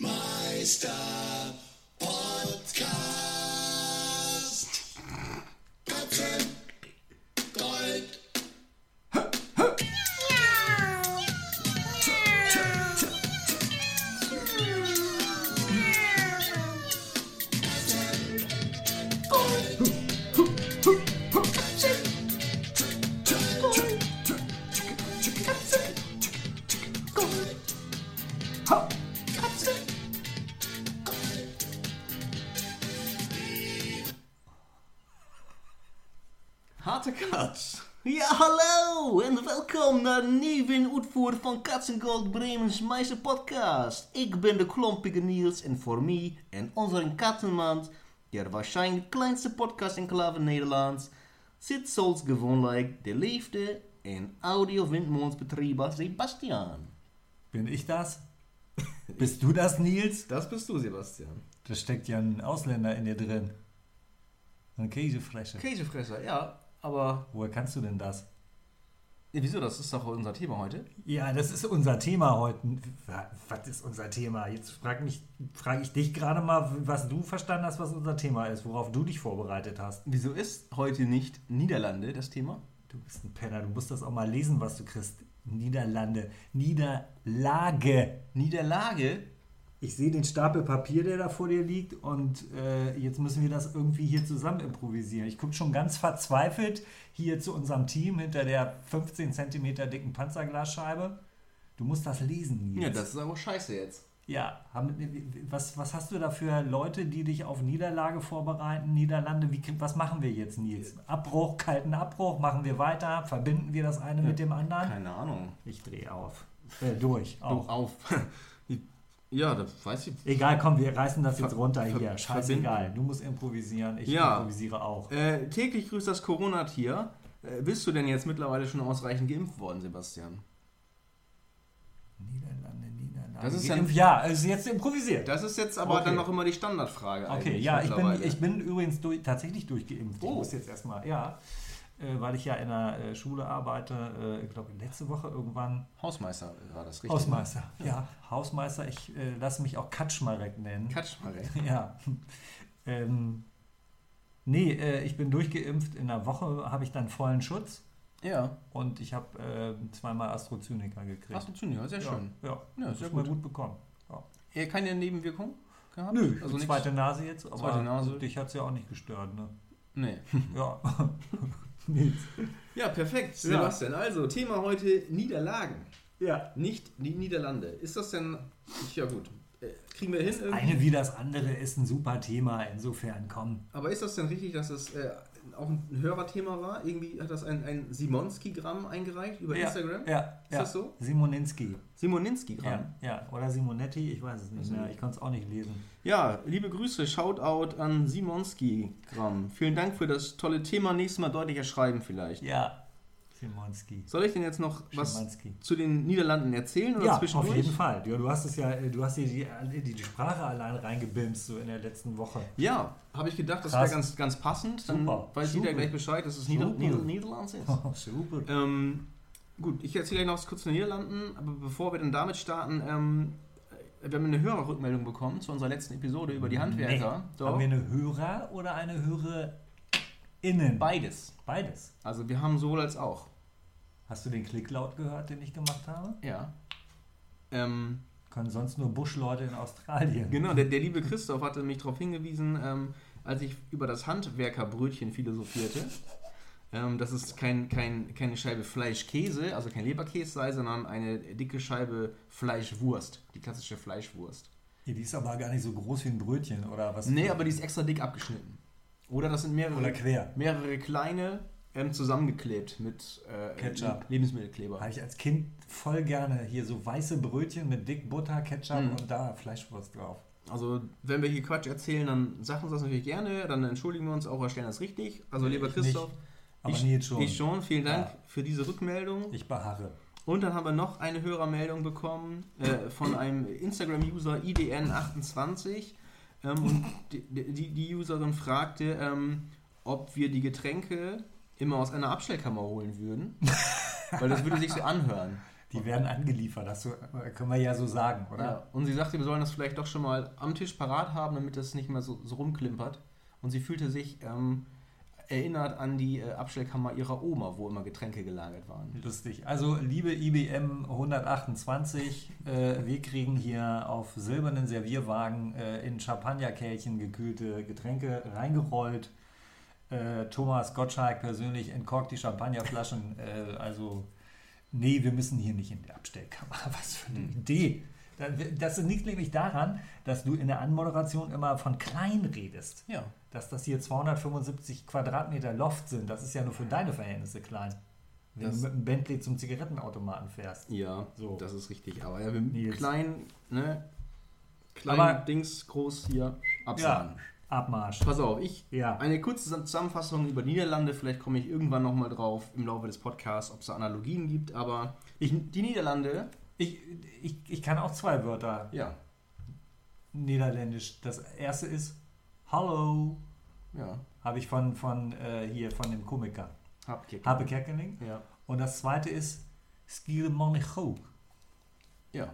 Meister Podcast. Uitvoer van Cats Gold Bremens Meister Podcast. Ik ben de klompige Niels en voor mij en onze kattenmand, der waarschijnlijk kleinste podcast in Klaver Nederlands, zit zoals gewoonlijk de liefde en audio-windmolensbetrieber Sebastian. Bin ich das? Bist du das, Nils? Das bist du, Sebastian. Da steckt ja ein Ausländer in dir drin. Ein Käsefresche. Käsefresser, ja, aber Woher kannst du denn das? Ja, wieso? Das ist doch unser Thema heute. Ja, das ist unser Thema heute. Wa- Was ist unser Thema? Jetzt frage frage ich dich gerade mal, was du verstanden hast, was unser Thema ist, worauf du dich vorbereitet hast. Wieso ist heute nicht Niederlande das Thema? Du bist ein Penner, du musst das auch mal lesen, was du kriegst. Niederlande, Niederlage. Niederlage? Ich sehe den Stapel Papier, der da vor dir liegt und äh, jetzt müssen wir das irgendwie hier zusammen improvisieren. Ich gucke schon ganz verzweifelt hier zu unserem Team hinter der 15 cm dicken Panzerglasscheibe. Du musst das lesen, Nils. Ja, das ist aber scheiße jetzt. Ja, haben, was, was hast du da für Leute, die dich auf Niederlage vorbereiten? Niederlande, wie, was machen wir jetzt, Nils? Abbruch, kalten Abbruch, machen wir weiter? Verbinden wir das eine mit dem anderen? Keine Ahnung. Ich drehe auf. Äh, durch, Auch. auch. auf. ja, das weiß ich. Egal, komm, wir reißen das jetzt runter ver- hier. Scheißegal. Du musst improvisieren, ich Ja. improvisiere auch. Äh, täglich grüßt das Corona-Tier. Äh, bist du denn jetzt mittlerweile schon ausreichend geimpft worden, Sebastian? Niederlande, Niederlande. Das ist ja- Geimpft- ja, es ist jetzt improvisiert. Das ist jetzt aber Okay. dann noch immer die Standardfrage. Okay, ja, ich bin, ich bin übrigens durch, tatsächlich durchgeimpft. Ich Oh. muss jetzt erstmal, ja, äh, weil ich ja in der äh, Schule arbeite, äh, ich glaube letzte Woche irgendwann. Hausmeister war das richtig. Hausmeister, ja, Hausmeister. Ich äh, lasse mich auch Katschmarek nennen. Katschmarek. Ja. ähm, nee, ich bin durchgeimpft. In der Woche habe ich dann vollen Schutz Ja. und ich habe äh, zweimal AstraZeneca gekriegt. Zyniker, sehr ja, schön. Ja, Ja, das sehr gut. gut bekommen. Ja. Keine Nebenwirkung gehabt? Nö, also also nichts? zweite Nase jetzt, aber Zweite Nase. dich hat es ja auch nicht gestört, ne? Nee. Ja. Nils. Ja, perfekt, Ja. Sebastian. Also, Thema heute Niederlagen. Ja. Nicht die Niederlande. Ist das denn. Ja, gut. Äh, Kriegen wir hin Das irgendwie? eine wie das andere ist ein super Thema, insofern komm. Aber ist das denn richtig, dass es äh, auch ein Hörerthema war? Irgendwie hat das ein, ein Simonski-Gramm eingereicht über Instagram? Ja, Ist ja. das so? Simoninski. Simoninski-Gramm. Ja, ja, oder Simonetti, ich weiß es nicht mehr. Ich konnte es auch nicht lesen. Ja, liebe Grüße, Shoutout an Simonski-Gramm. Vielen Dank für das tolle Thema. Nächstes Mal deutlicher schreiben vielleicht. Ja, Simonski. Soll ich denn jetzt noch was Schimanski. zu den Niederlanden erzählen oder Ja, auf jeden Fall. Ja, du hast es ja, du hast hier die, die, die Sprache allein reingebimst, so in der letzten Woche. Ja, habe ich gedacht, das wäre ganz, ganz passend. Dann Super, weiß jeder gleich Bescheid, dass es Nieder. Nieder Niederlands ist. Super. ähm, gut, ich erzähle gleich noch kurz zu den Niederlanden, aber bevor wir dann damit starten, ähm, wir haben eine Hörerrückmeldung bekommen zu unserer letzten Episode über die Handwerker. Nee. Haben wir eine Hörer oder eine Hörerin? Beides. Beides. Also wir haben sowohl als auch. Hast du den Klicklaut gehört, den ich gemacht habe? Ja. Ähm, Können sonst nur Buschleute in Australien. genau, der, der liebe Christoph hatte mich darauf hingewiesen, ähm, als ich über das Handwerkerbrötchen philosophierte, ähm, dass es kein, kein, keine Scheibe Fleischkäse, also kein Leberkäse sei, sondern eine dicke Scheibe Fleischwurst, die klassische Fleischwurst. Ja, die ist aber gar nicht so groß wie ein Brötchen, oder was? Nee, aber die ist extra dick abgeschnitten. Oder das sind mehrere, mehrere kleine ähm, zusammengeklebt mit äh, Ketchup. Lebensmittelkleber. Habe ich als Kind voll gerne hier so weiße Brötchen mit dick Butter, Ketchup Mhm. und da Fleischwurst drauf. Also, wenn wir hier Quatsch erzählen, dann sagen uns das natürlich gerne, dann entschuldigen wir uns auch, wir stellen das richtig. Also, lieber Ich Christoph, nicht, aber ich, Nils schon. ich schon, vielen Dank Ja. für diese Rückmeldung. Ich beharre. Und dann haben wir noch eine Hörermeldung bekommen äh, von einem Instagram-User IDN28. Ähm, und die, die, die Userin fragte, ähm, ob wir die Getränke immer aus einer Abstellkammer holen würden. Weil das würde sich so anhören. Die werden angeliefert, das so, können wir ja so sagen, oder? Ja. Und sie sagte, wir sollen das vielleicht doch schon mal am Tisch parat haben, damit das nicht mehr so, so rumklimpert. Und sie fühlte sich ähm, erinnert an die äh, Abstellkammer ihrer Oma, wo immer Getränke gelagert waren. Lustig. Also, liebe IBM 128, äh, wir kriegen hier auf silbernen Servierwagen äh, in Champagnerkelchen gekühlte Getränke reingerollt. Äh, Thomas Gottschalk persönlich entkorkt die Champagnerflaschen. Äh, also, nee, wir müssen hier nicht in die Abstellkammer. Was für eine Idee. Das liegt nämlich daran, dass du in der Anmoderation immer von klein redest. Ja. Dass das hier 275 Quadratmeter Loft sind, das ist ja nur für deine Verhältnisse klein. Wenn Das- du mit einem Bentley zum Zigarettenautomaten fährst. Ja, So. das ist richtig. Aber ja, wir klein, ne? Klein, Aber- Dings, groß hier, absagen. Abmarsch. Pass auf, ich Ja. eine kurze Zusammenfassung über Niederlande. Vielleicht komme ich irgendwann nochmal drauf im Laufe des Podcasts, ob es da Analogien gibt. Aber ich, die Niederlande, Ich, ich, ich kann auch zwei Wörter ja, niederländisch. Das erste ist Hallo. ja, Habe ich von, von äh, hier von dem Komiker. Habe Kerkeling. Ja, Und das zweite ist Skiermonicho. ja.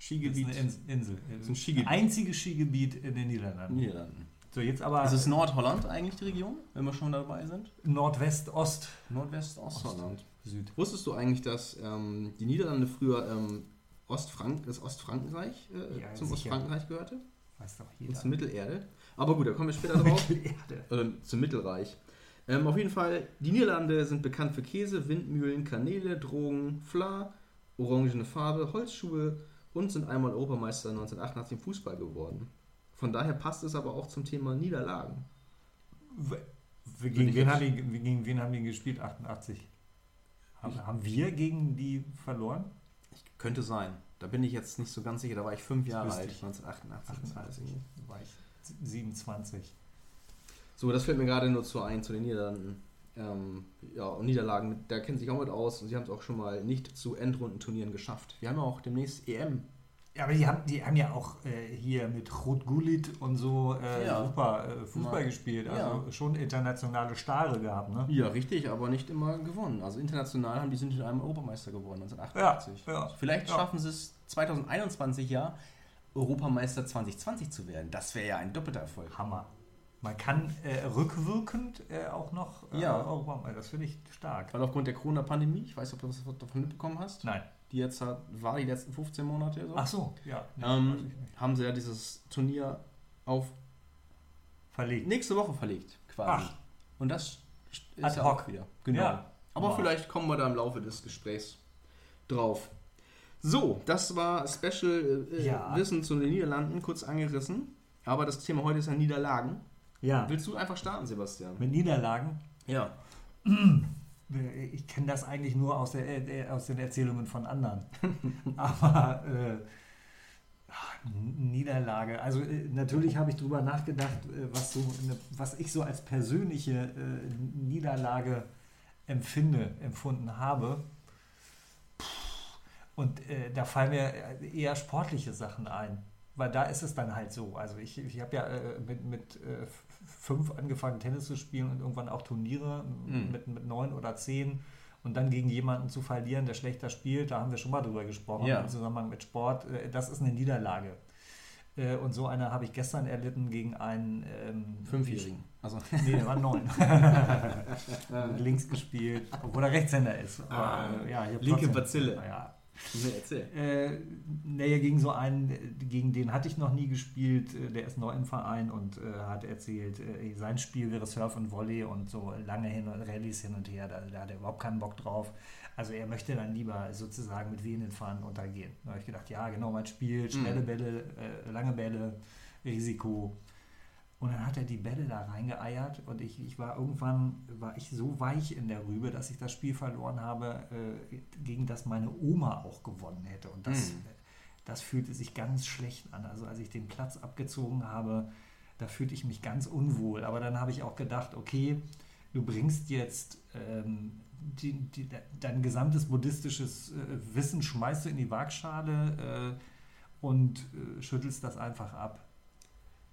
Das ist Skigebiet eine Ins Insel. ist ein Skigebiet. Einziges Skigebiet in den Niederlanden. Niederlanden. So, jetzt aber Ist es Nordholland eigentlich die Region, wenn wir schon dabei sind? Nordwest-Ost. Nordwest, Ostholland. Süd. Wusstest du eigentlich, dass ähm, die Niederlande früher ähm, Ostfrank das Ostfrankenreich äh, Ja, zum sicher. Ostfrankenreich gehörte? Weiß doch Und jeder. zur Mittelerde. Aber gut, da kommen wir später drauf. Mittelerde. Oder zum Mittelreich. Ähm, auf jeden Fall, die Niederlande sind bekannt für Käse, Windmühlen, Kanäle, Drogen, Fla, orangene Farbe, Holzschuhe und sind einmal Europameister 1988 im Fußball geworden. Von daher passt es aber auch zum Thema Niederlagen. Gegen wen, haben die, gegen wen haben die gespielt? 88. Haben, haben wir gegen die verloren? Könnte sein. Da bin ich jetzt nicht so ganz sicher. Da war ich fünf Jahre alt, ich. 1988. 88. War ich 27. So, das fällt mir gerade nur zu ein, zu den Niederlanden. Ähm, ja, und Niederlagen, da kennen sie sich auch mit aus und sie haben es auch schon mal nicht zu Endrundenturnieren geschafft. Wir haben ja auch demnächst EM. Ja, aber die haben, die haben ja auch äh, hier mit Ruth Gullit und so äh, Ja. super äh, Fußball Mal- gespielt. Also Ja. schon internationale Stare gehabt, ne? Ja, richtig, aber nicht immer gewonnen. Also international haben die sind in einem Europameister geworden, 1988. Ja, ja, Vielleicht ja. schaffen sie es 2021 ja, Europameister 2020 zu werden. Das wäre ja ein doppelter Erfolg. Hammer. Man kann äh, rückwirkend äh, auch noch äh, Ja. Europa, das finde ich stark. Weil aufgrund der Corona-Pandemie, ich weiß nicht, ob du was davon mitbekommen hast, Nein. Die jetzt hat, war die letzten 15 Monate so, Ach so, ja. Ähm, haben sie ja dieses Turnier auf Verlegt. nächste Woche verlegt, quasi. Ach. Und das ist Ad ja hoc. auch wieder. Genau. Ja. Aber Wow. vielleicht kommen wir da im Laufe des Gesprächs drauf. So, das war Special äh, Ja. Wissen zu den Niederlanden, kurz angerissen. Aber das Thema heute ist ja Niederlagen. Ja. Willst du einfach starten, Sebastian? Mit Niederlagen. Ja. Äh, Ich kenne das eigentlich nur aus, der, äh, aus den Erzählungen von anderen. Aber äh, ach, N- Niederlage. Also äh, natürlich habe ich darüber nachgedacht, äh, was, so eine, was ich so als persönliche äh, Niederlage empfinde, empfunden habe. Und äh, da fallen mir eher sportliche Sachen ein. Weil da ist es dann halt so. Also ich, ich habe ja äh, mit, mit äh, fünf angefangen, Tennis zu spielen und irgendwann auch Turniere Mhm. mit, mit neun oder zehn. Und dann gegen jemanden zu verlieren, der schlechter spielt, da haben wir schon mal drüber gesprochen Ja. im Zusammenhang mit Sport. Äh, das ist eine Niederlage. Äh, und so eine habe ich gestern erlitten gegen einen ähm, Fünfjährigen. Also, Nee, der war neun. Links gespielt, obwohl er Rechtshänder ist. Aber, Ah, äh, ja, linke trotzdem- Bazille. Naja, nee, erzähl. äh, nee, gegen so einen, gegen den hatte ich noch nie gespielt. äh, Der ist neu im Verein und äh, hat erzählt, äh, sein Spiel wäre Surf und Volley und so lange hin und Rallyes hin und her. Da, da hat er überhaupt keinen Bock drauf. Also er möchte dann lieber sozusagen mit wehenden Fahnen untergehen. Da habe ich gedacht, ja, genau mein Spiel, schnelle Mhm. Bälle, äh, lange Bälle, Risiko. Und dann hat er die Bälle da reingeeiert und ich, ich war irgendwann, war ich so weich in der Rübe, dass ich das Spiel verloren habe, äh, gegen das meine Oma auch gewonnen hätte. Und das, Mhm. das fühlte sich ganz schlecht an. Also als ich den Platz abgezogen habe, da fühlte ich mich ganz unwohl. Aber dann habe ich auch gedacht, okay, du bringst jetzt ähm, die, die, dein gesamtes buddhistisches äh, Wissen, schmeißt du in die Waagschale äh, und äh, schüttelst das einfach ab.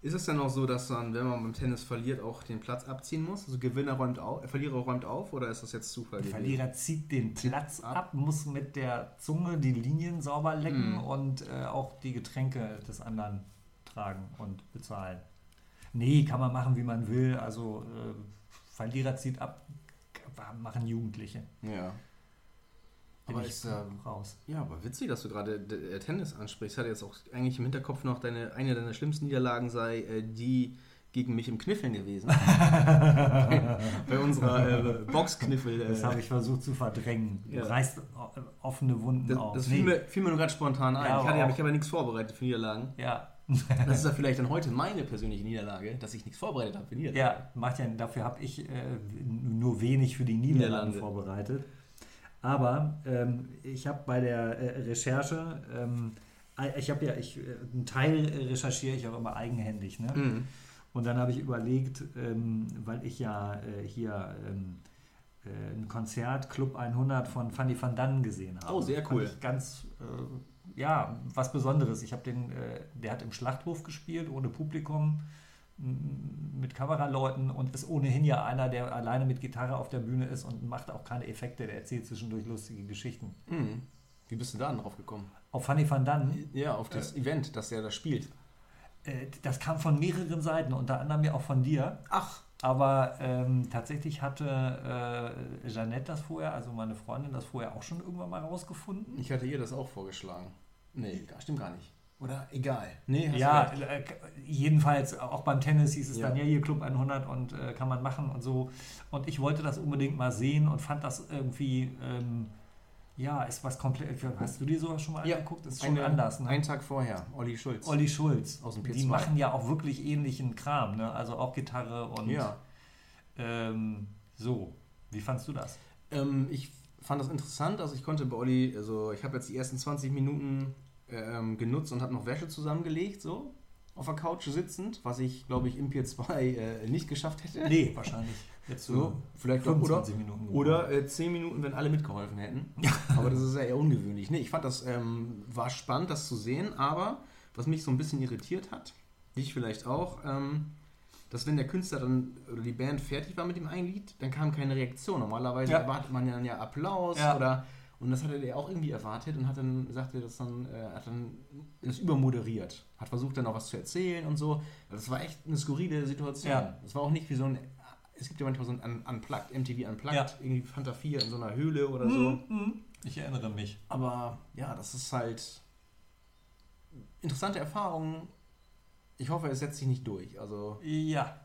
Ist es dann auch so, dass dann, wenn man beim Tennis verliert, auch den Platz abziehen muss? Also Gewinner räumt auf, äh, Verlierer räumt auf oder ist das jetzt Zufall? Der? Verlierer zieht den Platz ab, muss mit der Zunge die Linien sauber lecken Mhm. und äh, auch die Getränke des anderen tragen und bezahlen. Nee, kann man machen, wie man will. Also äh, Verlierer zieht ab, machen Jugendliche. Ja. Bin Aber ich ist, ähm, raus. Ja, aber witzig, dass du gerade d- äh, Tennis ansprichst. Ich hatte jetzt auch eigentlich im Hinterkopf noch, deine, eine deiner schlimmsten Niederlagen sei äh, die gegen mich im Kniffeln gewesen. bei, bei unserer äh, Boxkniffel. Äh, Das habe ich versucht zu verdrängen. Ja. Du reißt o- offene Wunden das, auf. das Nee. fiel, mir, fiel mir nur gerade spontan ein. Ja, ich hatte aber ja auch- ich habe ja nichts vorbereitet für Niederlagen. Ja. Das ist ja vielleicht dann heute meine persönliche Niederlage, dass ich nichts vorbereitet habe für Niederlagen. Ja, macht ja, dafür habe ich äh, nur wenig für die Niederlande. vorbereitet. Aber ähm, ich habe bei der äh, Recherche, ähm, ich habe ja, ich, äh, einen Teil äh, recherchiere ich auch immer eigenhändig. Ne? Mhm. Und dann habe ich überlegt, ähm, weil ich ja äh, hier ähm, äh, ein Konzert Club 100 von Fanny van Dannen gesehen habe. Oh, sehr cool. Ganz, äh, ja, was Besonderes. Ich habe den, äh, der hat im Schlachthof gespielt, ohne Publikum, mit Kameraleuten und ist ohnehin ja einer, der alleine mit Gitarre auf der Bühne ist und macht auch keine Effekte, der erzählt zwischendurch lustige Geschichten. Mhm. Wie bist du da drauf gekommen? Auf Fanny van Dannen Ja, auf das Event, das er da spielt. Äh, Das kam von mehreren Seiten, unter anderem ja auch von dir. Ach, Aber ähm, tatsächlich hatte äh, Jeannette das vorher, also meine Freundin, das vorher auch schon irgendwann mal rausgefunden. ich hatte ihr das auch vorgeschlagen. Nee, stimmt gar nicht. Oder egal. Nee, Ja, äh, jedenfalls auch beim Tennis hieß es Ja. dann ja hier Club 100 und äh, kann man machen und so. Und ich wollte das unbedingt mal sehen und fand das irgendwie, ähm, ja, ist was komplett. Hast du dir sowas schon mal Ja, angeguckt? Ist schon Eine- anders. Ne? Einen Tag vorher, Olli Schulz. Olli Schulz. Aus dem Die P2. machen ja auch wirklich ähnlichen Kram, ne? Also auch Gitarre und Ja. ähm, so. Wie fandst du das? Ähm, ich fand das interessant, also ich konnte bei Olli, also ich habe jetzt die ersten 20 Minuten ähm, genutzt und habe noch Wäsche zusammengelegt, so auf der Couch sitzend, was ich, glaube ich, im Pier 2 äh, nicht geschafft hätte. Nee, wahrscheinlich. Jetzt So, vielleicht auch, oder, 25 Minuten. oder äh, 10 Minuten, wenn alle mitgeholfen hätten. Aber das ist ja eher ungewöhnlich. Nee, ich fand das, ähm, war spannend, das zu sehen, aber was mich so ein bisschen irritiert hat, dich vielleicht auch, ähm, dass wenn der Künstler dann oder die Band fertig war mit dem einen Lied, dann kam keine Reaktion. Normalerweise Ja. erwartet man ja, ja Applaus Ja. oder und das hatte der auch irgendwie erwartet und hat dann sagte das dann äh, hat dann das übermoderiert, hat versucht dann auch was zu erzählen und so. Das war echt eine skurrile Situation. Ja. Das war auch nicht wie so ein es gibt ja manchmal so ein Un- Unplugged, MTV Unplugged, Ja. irgendwie Fanta 4 in so einer Höhle oder so. Mhm. Ich erinnere mich. Aber ja, das ist halt interessante Erfahrung. Ich hoffe, es setzt sich nicht durch. Also Ja,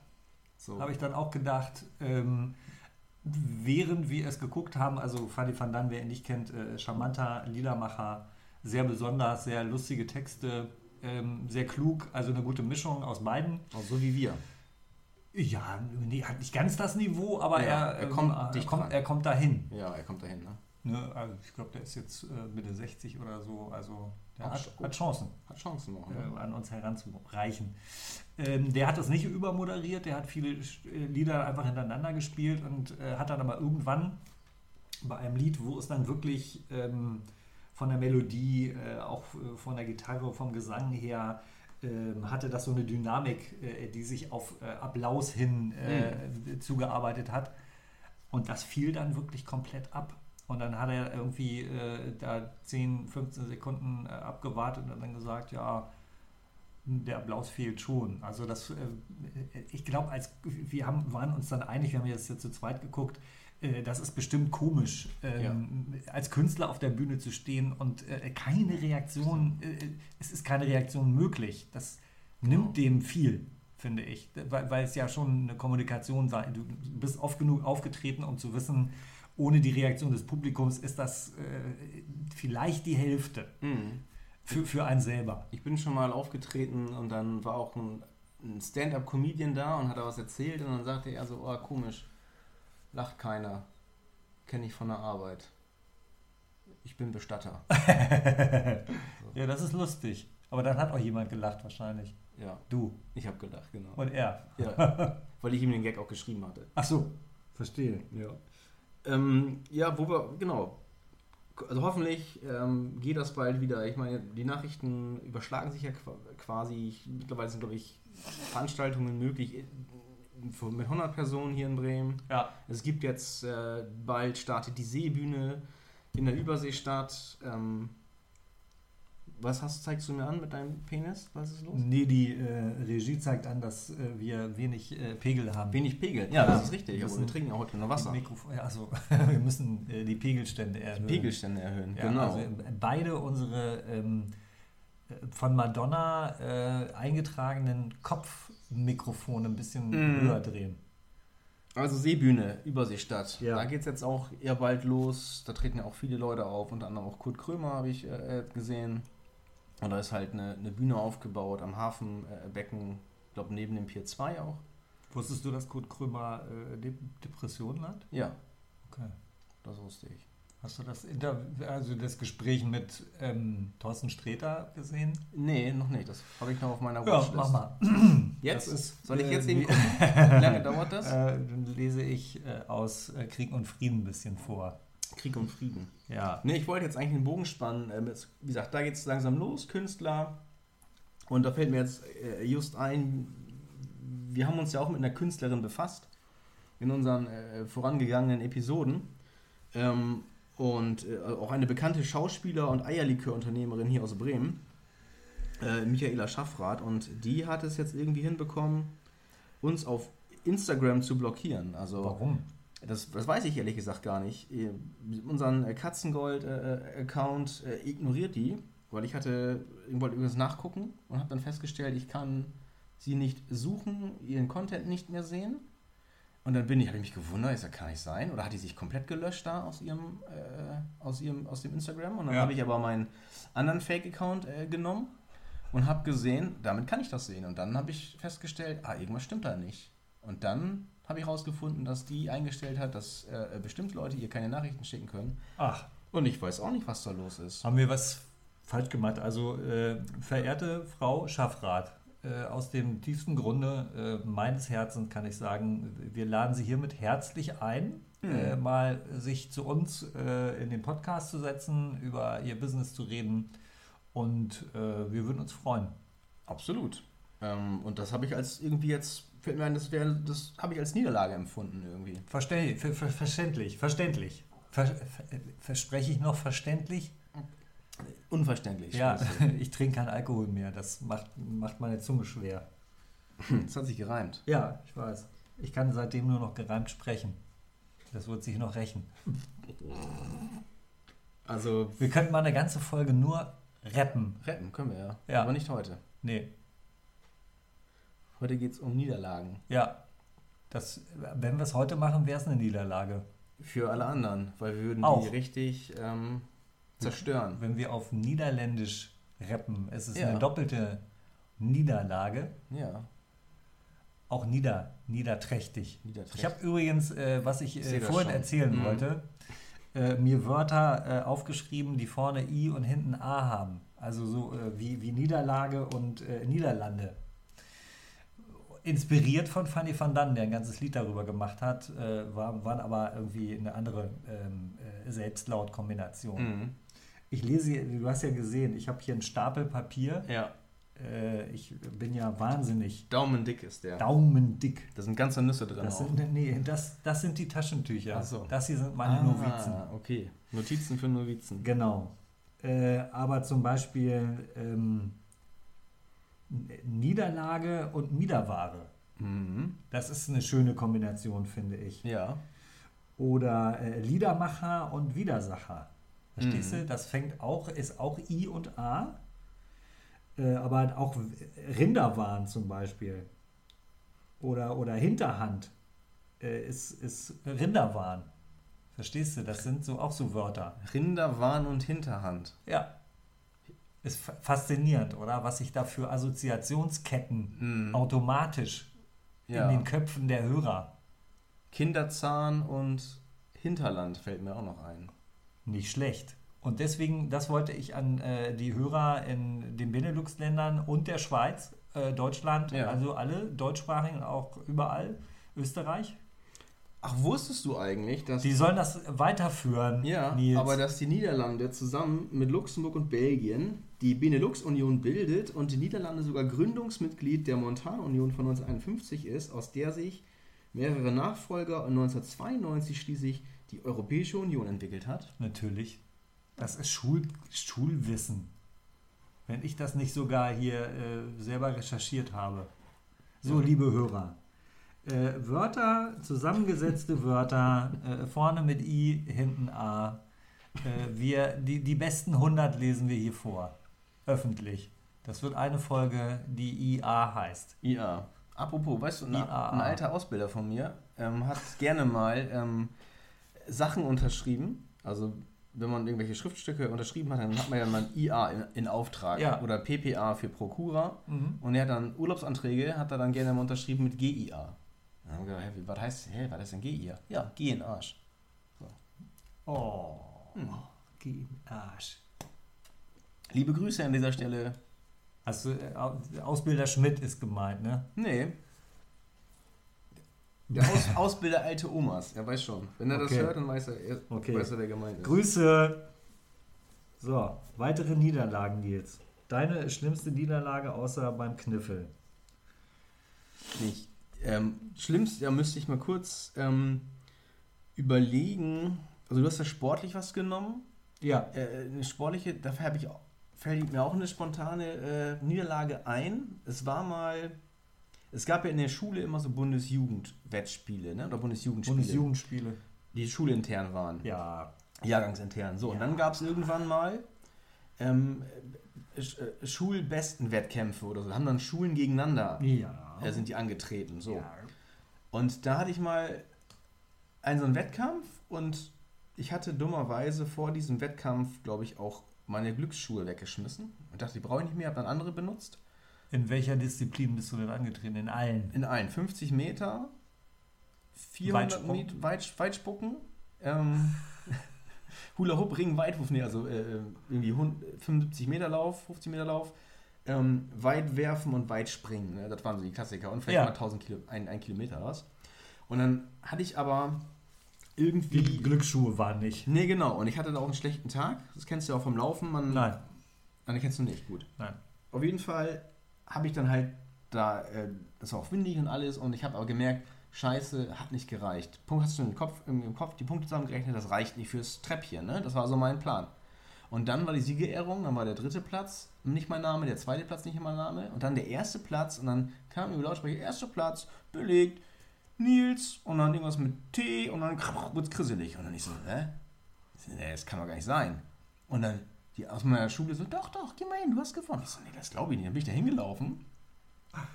so. habe ich dann auch gedacht. Ähm, während wir es geguckt haben, also Fanny van Dan, wer ihn nicht kennt, äh, charmanter Liedermacher, sehr besonders, sehr lustige Texte, ähm, sehr klug, also eine gute Mischung aus beiden. Auch so wie wir. Ja, nee, hat nicht ganz das Niveau, aber Ja, er, er ähm, kommt er, dicht kommt, er kommt dahin. Ja, er kommt dahin. Ne? Ne? Also ich glaube, der ist jetzt äh, Mitte 60 oder so, also der hat, hat Chancen. Hat Chancen noch. äh, Ne? an uns heranzureichen. Ähm, der hat das nicht übermoderiert, der hat viele äh, Lieder einfach hintereinander gespielt und äh, hat dann aber irgendwann bei einem Lied, wo es dann wirklich ähm, von der Melodie, äh, auch äh, von der Gitarre, vom Gesang her, ähm, hatte das so eine Dynamik, äh, die sich auf äh, Applaus hin äh, zugearbeitet hat. Und das fiel dann wirklich komplett ab. Und dann hat er irgendwie äh, da 10, 15 Sekunden äh, abgewartet und dann gesagt, ja, der Applaus fehlt schon. Also das, äh, ich glaube, als wir haben, waren uns dann einig, wir haben jetzt, jetzt zu zweit geguckt, äh, das ist bestimmt komisch, ähm, als Künstler auf der Bühne zu stehen und äh, keine Reaktion, äh, es ist keine Reaktion möglich. Das nimmt dem viel, finde ich, weil, weil es ja schon eine Kommunikation war. Du bist oft genug aufgetreten, um zu wissen, ohne die Reaktion des Publikums ist das äh, vielleicht die Hälfte Mhm. für, für einen selber. Ich bin schon mal aufgetreten und dann war auch ein, ein Stand-up-Comedian da und hat da was erzählt und dann sagte er so, oh komisch, lacht keiner. Kenne ich von der Arbeit. Ich bin Bestatter. Ja, das ist lustig. Aber dann hat auch jemand gelacht wahrscheinlich. Ja, Du ich habe gedacht, genau. und er. Ja, weil ich ihm den Gag auch geschrieben hatte. Ach so, verstehe. Ja. Ähm, ja, wo wir, genau. also hoffentlich ähm, geht das bald wieder. Ich meine, die Nachrichten überschlagen sich ja qua- quasi. Mittlerweile sind, glaube ich, Veranstaltungen möglich äh, für- mit 100 Personen hier in Bremen. Ja. Es gibt jetzt äh, bald startet die Seebühne in der Überseestadt. Ähm, was hast, zeigst du mir an mit deinem Penis? Was ist los? Nee, die äh, Regie zeigt an, dass äh, wir wenig äh, Pegel haben. Wenig Pegel. Ja, das ist richtig. Wir Aber wir müssen- trinken ja heute nur Wasser. Mikrofon, ja, also, wir müssen die Pegelstände erhöhen. Pegelstände erhöhen. Ja, genau. Also äh, beide unsere ähm, äh, von Madonna äh, eingetragenen Kopfmikrofone ein bisschen Mhm. höher drehen. Also Seebühne, Überseestadt. Ja. Da geht es jetzt auch eher bald los. Da treten ja auch viele Leute auf, unter anderem auch Kurt Krömer habe ich äh, gesehen. Und da ist halt eine, eine Bühne aufgebaut am Hafenbecken, ich glaube neben dem Pier 2 auch. Wusstest du, dass Kurt Krömer äh, De Depressionen hat? Ja, Okay. das wusste ich. Hast du das, Inter also das Gespräch mit ähm, Thorsten Sträter gesehen? Nee, noch nicht. Das habe ich noch auf meiner Ja, Watchlist. mach mal. Jetzt? Ist, Soll ich äh, jetzt eben wie- gucken? Wie lange dauert das? Äh, dann lese ich äh, aus äh, Krieg und Frieden ein bisschen vor. Krieg und Frieden. Ja. Nee, ich wollte jetzt eigentlich den Bogen spannen. Ähm, jetzt, wie gesagt, da geht es langsam los, Künstler. Und da fällt mir jetzt äh, just ein, wir haben uns ja auch mit einer Künstlerin befasst in unseren äh, vorangegangenen Episoden. Ähm, und äh, auch eine bekannte Schauspieler- und Eierlikörunternehmerin hier aus Bremen, äh, Michaela Schaffrath. Und die hat es jetzt irgendwie hinbekommen, uns auf Instagram zu blockieren. Also Warum? Das, das weiß ich ehrlich gesagt gar nicht. Äh, Unseren äh, Katzengold-Account äh, ignoriert die, weil ich hatte, ich wollte irgendwas nachgucken und habe dann festgestellt, ich kann sie nicht suchen, ihren Content nicht mehr sehen. Und dann bin ich, habe ich mich gewundert, ich sag, kann nicht sein. Oder hat die sich komplett gelöscht da aus ihrem, äh, aus ihrem, aus dem Instagram? Und dann Ja. habe ich aber meinen anderen Fake-Account äh, genommen und habe gesehen, damit kann ich das sehen. Und dann habe ich festgestellt, ah, irgendwas stimmt da nicht. Und dann habe ich herausgefunden, dass die eingestellt hat, dass äh, bestimmte Leute ihr keine Nachrichten schicken können. Ach, Und ich weiß auch nicht, was da los ist. haben wir was falsch gemacht. Also, äh, verehrte Frau Schaffrath, äh, aus dem tiefsten Grunde äh, meines Herzens kann ich sagen, wir laden Sie hiermit herzlich ein, Mhm. äh, mal sich zu uns äh, in den Podcast zu setzen, über Ihr Business zu reden. Und wir würden uns freuen. Absolut. Ähm, und das habe ich als irgendwie jetzt, fällt mir ein, das, das habe ich als Niederlage empfunden irgendwie. Versteh, ver, ver, verständlich, verständlich. Ver, ver, verspreche ich noch verständlich? Unverständlich. Ja, ich trinke keinen Alkohol mehr. Das macht, macht meine Zunge schwer. Das hat sich gereimt. Ja, ich weiß. Ich kann seitdem nur noch gereimt sprechen. Das wird sich noch rächen. Also, Wir könnten mal eine ganze Folge nur rappen. retten können wir ja. Ja. Aber nicht heute. Nee, Heute geht es um Niederlagen. ja. Das, wenn wir es heute machen, wäre es eine Niederlage. Für alle anderen, weil wir würden Auch. die richtig ähm, zerstören. Wenn wir auf Niederländisch rappen, es ist Ja. eine doppelte Niederlage. Ja, Auch nieder, niederträchtig. niederträchtig. Ich habe übrigens, äh, was ich äh, vorhin schon. erzählen Mhm. wollte, äh, mir Wörter äh, aufgeschrieben, die vorne I und hinten A haben. Also so äh, wie, wie Niederlage und äh, Niederlande. Inspiriert von Fanny van Dan, der ein ganzes Lied darüber gemacht hat, äh, war, waren aber irgendwie eine andere ähm, äh, Selbstlaut-Kombination. Mhm. Ich lese, du hast ja gesehen, ich habe hier einen Stapel Papier. Ja, Äh, ich bin ja wahnsinnig daumendick ist der. daumendick. Da sind ganze Nüsse drin Das auch. sind, nee, das, das sind die Taschentücher. Ach so. Das hier sind meine Novizen. Ah, okay. Notizen für Novizen. Genau. Äh, aber zum Beispiel ähm, Niederlage und Miederware. Mhm. Das ist eine schöne Kombination, finde ich. Ja. Oder äh, Liedermacher und Widersacher. Verstehst Mhm. du? Das fängt auch, ist auch I und A. Äh, aber auch Rinderwahn zum Beispiel. Oder, oder Hinterhand äh, ist, ist Rinderwahn. Verstehst du? Das sind so auch so Wörter. Rinder, Wahn und Hinterhand. Ja. Ist fa- faszinierend, oder? Was sich da für Assoziationsketten Mhm. automatisch Ja. in den Köpfen der Hörer. Kinderzahn und Hinterland fällt mir auch noch ein. Nicht schlecht. Und deswegen, das wollte ich an äh, die Hörer in den Benelux-Ländern und der Schweiz, äh, Deutschland, Ja. also alle deutschsprachigen, auch überall, Österreich. Ach, wusstest du eigentlich, dass. Die sollen das weiterführen, ja, Nils. aber dass die Niederlande zusammen mit Luxemburg und Belgien die Benelux-Union bildet und die Niederlande sogar Gründungsmitglied der Montanunion von 1951 ist, aus der sich mehrere Nachfolger und 1992 schließlich die Europäische Union entwickelt hat. Natürlich. Das ist Schul Schulwissen. Wenn ich das nicht sogar hier äh, selber recherchiert habe. So, liebe Hörer. Äh, Wörter, zusammengesetzte Wörter, äh, vorne mit I, hinten A. Äh, wir, die, die besten 100 lesen wir hier vor. Öffentlich. Das wird eine Folge, die IA heißt. IA. Apropos, weißt du, ein, ein alter Ausbilder von mir ähm, hat gerne mal ähm, Sachen unterschrieben. Also, wenn man irgendwelche Schriftstücke unterschrieben hat, dann hat man ja mal ein IA in, in Auftrag. Ja. Oder PPA für Procura. Mhm. Und er hat dann Urlaubsanträge, hat er dann gerne mal unterschrieben mit GIA. Dann haben wir gedacht, wie- was heißt, hä, was ist denn GIA? Ja, Geh in Arsch. Oh. Hm. Geh in Arsch. Liebe Grüße an dieser Stelle. Also, Au- Ausbilder Schmidt ist gemeint, ne? Nee. Der Aus, Ausbilder alte Omas, er weiß schon. Wenn er das Okay. hört, dann weiß er, er Okay. weiß er, wer gemeint ist. Grüße. So, weitere Niederlagen jetzt. Deine schlimmste Niederlage außer beim Kniffel. nicht. Ähm, schlimmst, ja, müsste ich mal kurz ähm, überlegen. Also du hast ja sportlich was genommen. Ja. Äh, eine sportliche, dafür habe ich auch, fällt mir auch eine spontane äh, Niederlage ein. Es war mal, es gab ja in der Schule immer so Bundesjugendwettspiele, ne? Oder Bundesjugendspiele, Bundesjugendspiele. die schulintern waren. Ja. Jahrgangsintern. So, und Ja. dann gab es irgendwann mal ähm, äh, äh, Schulbestenwettkämpfe oder so. Da haben dann Schulen gegeneinander, Ja. Äh, sind die angetreten. So. Ja. Und da hatte ich mal einen so einen Wettkampf und ich hatte dummerweise vor diesem Wettkampf, glaube ich, auch meine Glücksschuhe weggeschmissen und dachte, die brauche ich nicht mehr, habe dann andere benutzt. In welcher Disziplin bist du denn angetreten? In allen. In allen 50 Meter, 400 Weitsprung. Meter Weit, Weitspucken, ähm, Hula Hoop, Ring, Weitwurf, nee, also äh, irgendwie 100 75 Meter Lauf, 50 Meter Lauf, ähm, Weitwerfen und Weitspringen, ne? das waren so die Klassiker und vielleicht Ja. mal 1000 Kilo, ein, ein Kilometer was. Und dann hatte ich aber irgendwie Die Glücksschuhe waren nicht. Nee, genau. Und ich hatte da auch einen schlechten Tag. Das kennst du ja auch vom Laufen. Man, Nein. Nein, kennst du nicht. Gut. Nein. Auf jeden Fall habe ich dann halt da, äh, das war auch windig und alles. Und ich habe aber gemerkt, Scheiße, hat nicht gereicht. Punkt hast du im Kopf, im Kopf die Punkte zusammengerechnet, das reicht nicht fürs Treppchen. Ne? Das war so mein Plan. Und dann war die Siegerehrung, dann war der dritte Platz nicht mein Name, der zweite Platz nicht mein Name und dann der erste Platz und dann kam über Lautsprecher, erster Platz, belegt, Nils und dann irgendwas mit T und dann wird es krisselig. Und dann ich so, hä? Nee, das kann doch gar nicht sein. Und dann die aus meiner Schule so, doch, doch, geh mal hin, du hast gewonnen. Ich so, nee, das glaube ich nicht. Dann bin ich da hingelaufen.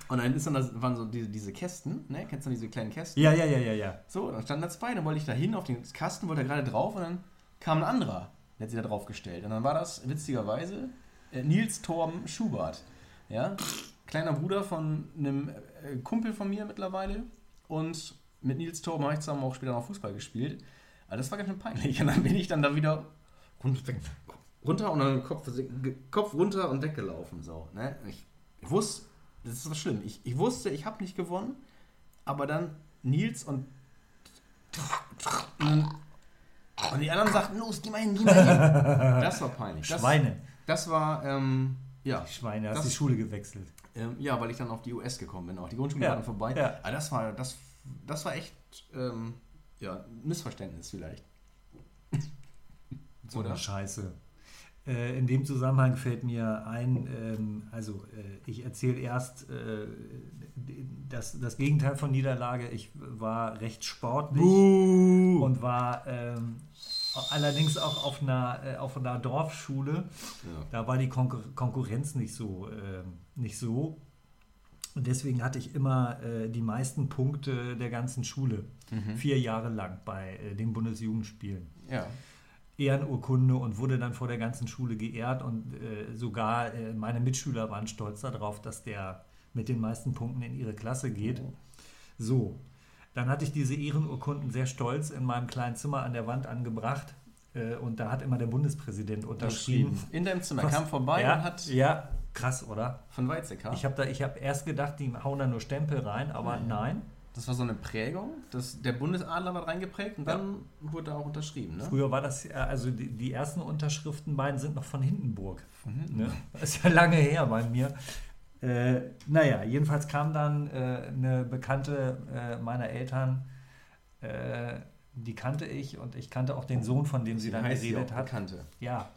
Und dann ist dann das, waren so diese, diese Kästen, ne? Kennst du diese kleinen Kästen? Ja, ja, ja, ja, ja. So, dann standen da zwei, dann wollte ich da hin auf den Kasten, wollte da gerade drauf und dann kam ein anderer, der hat sich da drauf gestellt. Und dann war das witzigerweise äh, Nils Torben Schubert. Ja? Kleiner Bruder von einem äh, Kumpel von mir mittlerweile. Und mit Nils Torben habe ich zusammen auch später noch Fußball gespielt. Aber das war ganz schön peinlich. Und dann bin ich dann da wieder runter und dann Kopf, Kopf runter und weggelaufen. So, ne? ich, ich wusste, das ist was schlimm. Ich, ich wusste, ich habe nicht gewonnen, aber dann Nils und und, und die anderen sagten, los, geh mal hin, geh mal hin. Das war peinlich. Das, Schweine. Das war, ähm, ja. Schweine, hast Das- die Schule gewechselt. Ähm, ja, weil ich dann auf die US gekommen bin. Auch die Grundschule Ja, war dann vorbei. ja. Aber das war, das, das war echt, ähm, ja, ein Missverständnis vielleicht. So Oder? eine Scheiße. Äh, in dem Zusammenhang fällt mir ein, ähm, also äh, ich erzähle erst äh, das, das Gegenteil von Niederlage. Ich war recht sportlich und war ähm, allerdings auch auf einer, äh, auf einer Dorfschule. Ja. Da war die Konkur Konkurrenz nicht so, ähm, nicht so. Und deswegen hatte ich immer äh, die meisten Punkte der ganzen Schule. Vier Jahre lang bei äh, den Bundesjugendspielen. Ja. Ehrenurkunde und wurde dann vor der ganzen Schule geehrt und äh, sogar äh, meine Mitschüler waren stolz darauf, dass der mit den meisten Punkten in ihre Klasse geht. So, dann hatte ich diese Ehrenurkunden sehr stolz in meinem kleinen Zimmer an der Wand angebracht äh, und da hat immer der Bundespräsident unterschrieben. In deinem Zimmer. Was- Kam vorbei ja, und hat ja, krass, oder? von Weizsäcker. Ich habe da, ich habe erst gedacht, die hauen da nur Stempel rein, aber nein. Das war so eine Prägung. Das, der Bundesadler war reingeprägt und dann wurde auch unterschrieben. Ne? Früher war das, ja- also die, die ersten Unterschriften beiden sind noch von Hindenburg. Von hinten. Ne? Das ist ja lange her bei mir. Äh, naja, jedenfalls kam dann äh, eine Bekannte äh, meiner Eltern, äh, die kannte ich und ich kannte auch den Sohn, von dem sie dann sie geredet auch hat. Bekannte. Ja.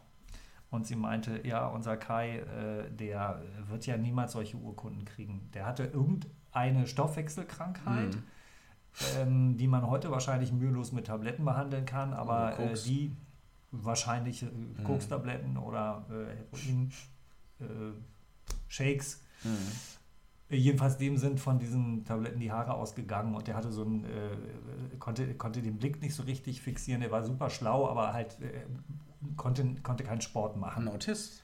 Und sie meinte, ja, unser Kai, äh, der wird ja niemals solche Urkunden kriegen. Der hatte irgendeine Stoffwechselkrankheit, Mhm. ähm, die man heute wahrscheinlich mühelos mit Tabletten behandeln kann, aber äh, die wahrscheinlich äh, Kokstabletten oder äh, Heroin, Shakes. Mhm. Jedenfalls dem sind von diesen Tabletten die Haare ausgegangen und der hatte so ein, äh, konnte, konnte den Blick nicht so richtig fixieren. Der war super schlau, aber halt äh, konnte, konnte keinen Sport machen. Ein Autist.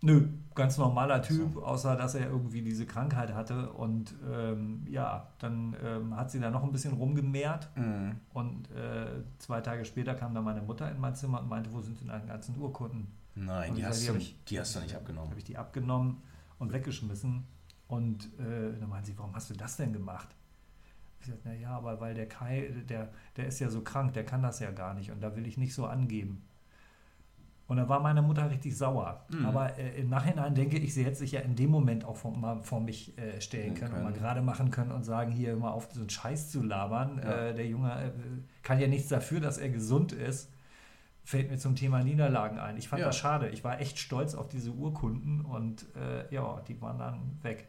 Nö, ganz normaler Typ, außer dass er irgendwie diese Krankheit hatte. Und ähm, ja, dann ähm, hat sie da noch ein bisschen rumgemehrt. Mhm. Und äh, zwei Tage später kam dann meine Mutter in mein Zimmer und meinte, wo sind denn deine ganzen Urkunden? Nein, die ich hast, die du, hab ich- die hast du nicht abgenommen. habe ich die abgenommen und weggeschmissen. Und äh, dann meinte sie, warum hast du das denn gemacht? Ich sagte, naja, aber weil der Kai, der, der ist ja so krank, der kann das ja gar nicht und da will ich nicht so angeben. Und da war meine Mutter richtig sauer. Mhm. Aber äh, im Nachhinein denke ich, sie hätte sich ja in dem Moment auch vor, mal vor mich äh, stellen Ja, können und können. mal gerade machen können und sagen, hier immer auf so einen Scheiß zu labern. Ja. Äh, der Junge äh, kann ja nichts dafür, dass er gesund ist. Fällt mir zum Thema Niederlagen ein. Ich fand Ja. das schade. Ich war echt stolz auf diese Urkunden und äh, ja, die waren dann weg.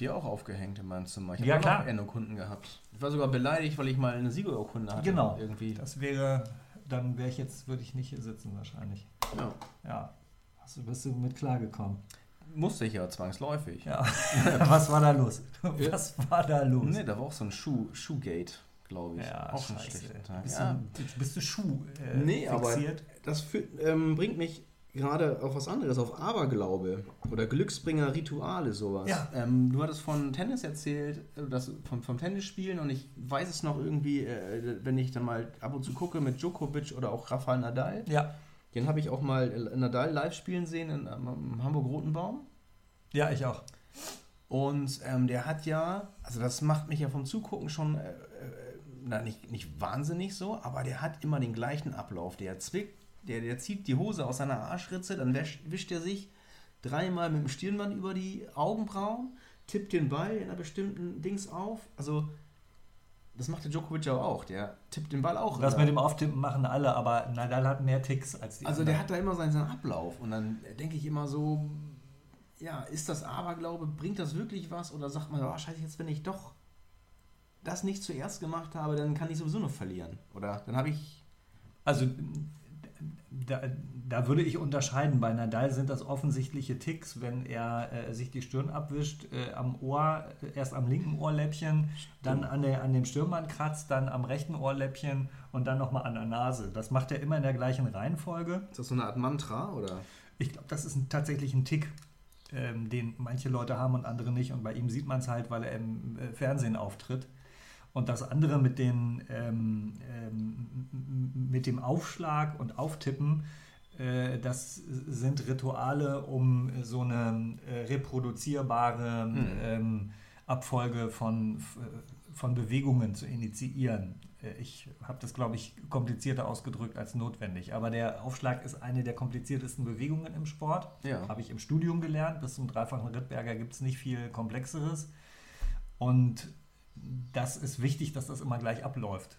Die auch aufgehängt in meinem Zimmer. Ich Ja, habe klar. auch Enno-Kunden gehabt. Ich war sogar beleidigt, weil ich mal eine Siegerurkunde hatte. Genau. Irgendwie. Das wäre, dann wäre ich jetzt, würde ich nicht hier sitzen wahrscheinlich. Ja. Ja. Hast du, bist du mit klargekommen? Musste ich ja zwangsläufig. Ja. Was war da los? Was war da los? Nee, da war auch so ein Schuh, Schuhgate, glaube ich. Ja, auch ein scheiße. schlechter Tag. Bist, Ja. du, bist du Schuh äh, Nee, aber fixiert? das fü- ähm, bringt mich gerade auf was anderes, auf Aberglaube oder Glücksbringer Rituale, sowas. Ja. Ähm, du hattest von Tennis erzählt, äh, das, vom, vom Tennisspielen und ich weiß es noch irgendwie, äh, wenn ich dann mal ab und zu gucke mit Djokovic oder auch Rafael Nadal. Ja. Den habe ich auch mal äh, Nadal live spielen sehen in, am- am Hamburg-Rotenbaum. Ja, ich auch. Und ähm, der hat ja, also das macht mich ja vom Zugucken schon, äh, na, nicht, nicht wahnsinnig so, aber der hat immer den gleichen Ablauf. Der zwickt, der, der zieht die Hose aus seiner Arschritze, dann wäscht, wischt er sich dreimal mit dem Stirnband über die Augenbrauen, tippt den Ball in einer bestimmten Dings auf. Also, das macht der Djokovic ja auch. Der tippt den Ball auch. Das mit dem Auftippen machen alle, aber Nadal hat mehr Ticks als die also anderen. der hat da immer seinen, seinen Ablauf und dann denke ich immer so, ja, ist das Aberglaube, bringt das wirklich was oder sagt man, oh, scheiße, jetzt wenn ich doch das nicht zuerst gemacht habe, dann kann ich sowieso noch verlieren. Oder dann habe ich, Also da, da würde ich unterscheiden. Bei Nadal sind das offensichtliche Ticks, wenn er äh, sich die Stirn abwischt, äh, am Ohr, äh, erst am linken Ohrläppchen, dann an, der, an dem Stirnband kratzt, dann am rechten Ohrläppchen und dann nochmal an der Nase. Das macht er immer in der gleichen Reihenfolge. ist das so eine Art Mantra oder? Ich glaube, das ist ein, tatsächlich ein Tick, ähm, den manche Leute haben und andere nicht. Und bei ihm sieht man es halt, weil er im äh, Fernsehen auftritt. Und das andere mit, den, ähm, ähm, mit dem Aufschlag und Auftippen, äh, das sind Rituale, um so eine äh, reproduzierbare Hm. ähm, Abfolge von, von Bewegungen zu initiieren. Äh, Ich habe das, glaube ich, komplizierter ausgedrückt als notwendig. Aber der Aufschlag ist eine der kompliziertesten Bewegungen im Sport. Ja. Habe ich im Studium gelernt. Bis zum dreifachen Rittberger gibt es nicht viel Komplexeres. Und das ist wichtig, dass das immer gleich abläuft.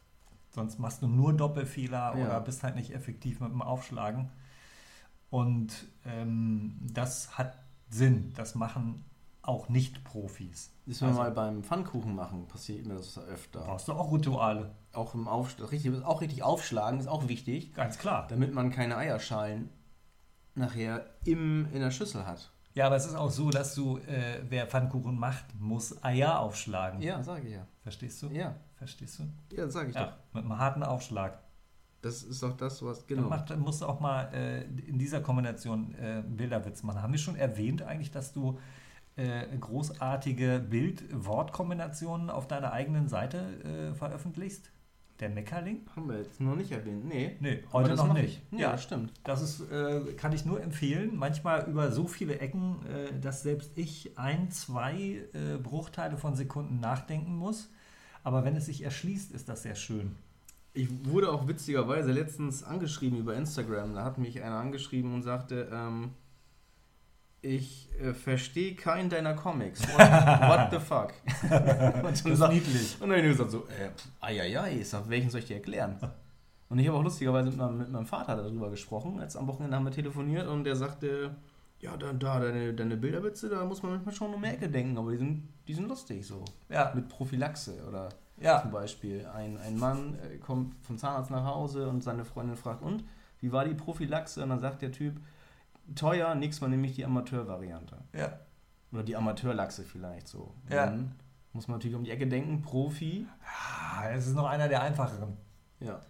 Sonst machst du nur Doppelfehler Ja. oder bist halt nicht effektiv mit dem Aufschlagen. Und ähm, das hat Sinn. Das machen auch Nicht-Profis. Ist Also- mal beim Pfannkuchen machen, passiert mir das öfter. Brauchst du auch Rituale. Auch im Aufschlag, richtig, auch richtig aufschlagen ist auch wichtig, Ganz klar. damit man keine Eierschalen nachher im, in der Schüssel hat. Ja, aber es ist auch so, dass du, äh, wer Pfannkuchen macht, muss Eier aufschlagen. Ja, sage ich ja. Verstehst du? Ja, Verstehst du? ja sage ich Ja, doch. mit einem harten Aufschlag. Das ist doch das, was, Dann, genau. macht, dann musst du auch mal äh, in dieser Kombination äh, Bilderwitz machen. Haben wir schon erwähnt eigentlich, dass du äh, großartige Bild-Wort-Kombinationen auf deiner eigenen Seite äh, veröffentlichst? Der Meckerling? Haben wir jetzt noch nicht erwähnt. Nee. Nee, heute noch nicht. Ich. Ja, das stimmt. Das ist, äh, kann ich nur empfehlen. Manchmal über so viele Ecken, äh, dass selbst ich ein, zwei äh, Bruchteile von Sekunden nachdenken muss. Aber wenn es sich erschließt, ist das sehr schön. Ich wurde auch witzigerweise letztens angeschrieben über Instagram. Da hat mich einer angeschrieben und sagte, ähm, ich äh, verstehe keinen deiner Comics. What, what the fuck? und dann Das ist niedlich. Und dann habe ich gesagt so, äh, eieiei, ich sag, welchen soll ich dir erklären? Und ich habe auch lustigerweise mit meinem, mit meinem Vater darüber gesprochen. Jetzt am Wochenende haben wir telefoniert und der sagte, ja, da, da deine, deine Bilderwitze, da muss man manchmal schon um die Ecke denken, aber die sind, die sind lustig so. Ja, Mit Prophylaxe oder ja. zum Beispiel. Ein, ein Mann äh, kommt vom Zahnarzt nach Hause und seine Freundin fragt, und, wie war die Prophylaxe? Und dann sagt der Typ, teuer, nix, man nämlich die Amateurvariante. ja. Oder die Amateurlachse vielleicht so. Und Ja. Dann muss man natürlich um die Ecke denken, Profi. Ah, Es ist noch einer der einfacheren. Ja.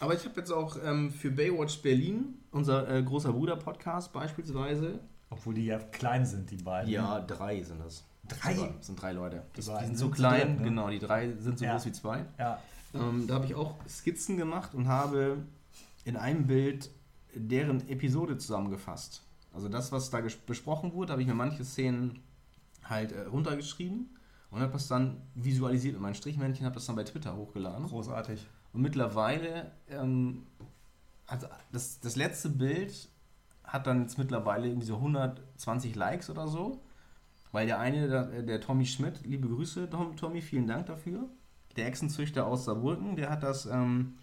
Aber ich habe jetzt auch ähm, für Baywatch Berlin, unser äh, großer Bruder-Podcast beispielsweise. Obwohl die ja klein sind, die beiden. Ja, drei sind das. Drei? Das sind drei Leute. Das, die, beiden sind so sind zu klein, dritt, ne? genau, die drei sind so Ja. groß wie zwei. Ja. Ähm, da habe ich auch Skizzen gemacht und habe in einem Bild deren Episode zusammengefasst. Also das, was da besprochen wurde, habe ich mir manche Szenen halt äh, runtergeschrieben und habe das dann visualisiert mit meinen Strichmännchen, habe das dann bei Twitter hochgeladen. Großartig. Und mittlerweile, ähm, also das, das letzte Bild hat dann jetzt mittlerweile irgendwie so 120 Likes oder so. Weil der eine, der, der Tommy Schmidt, liebe Grüße, Tom, Tommy, vielen Dank dafür. Der Echsenzüchter aus Saarbrücken, der hat das ähm,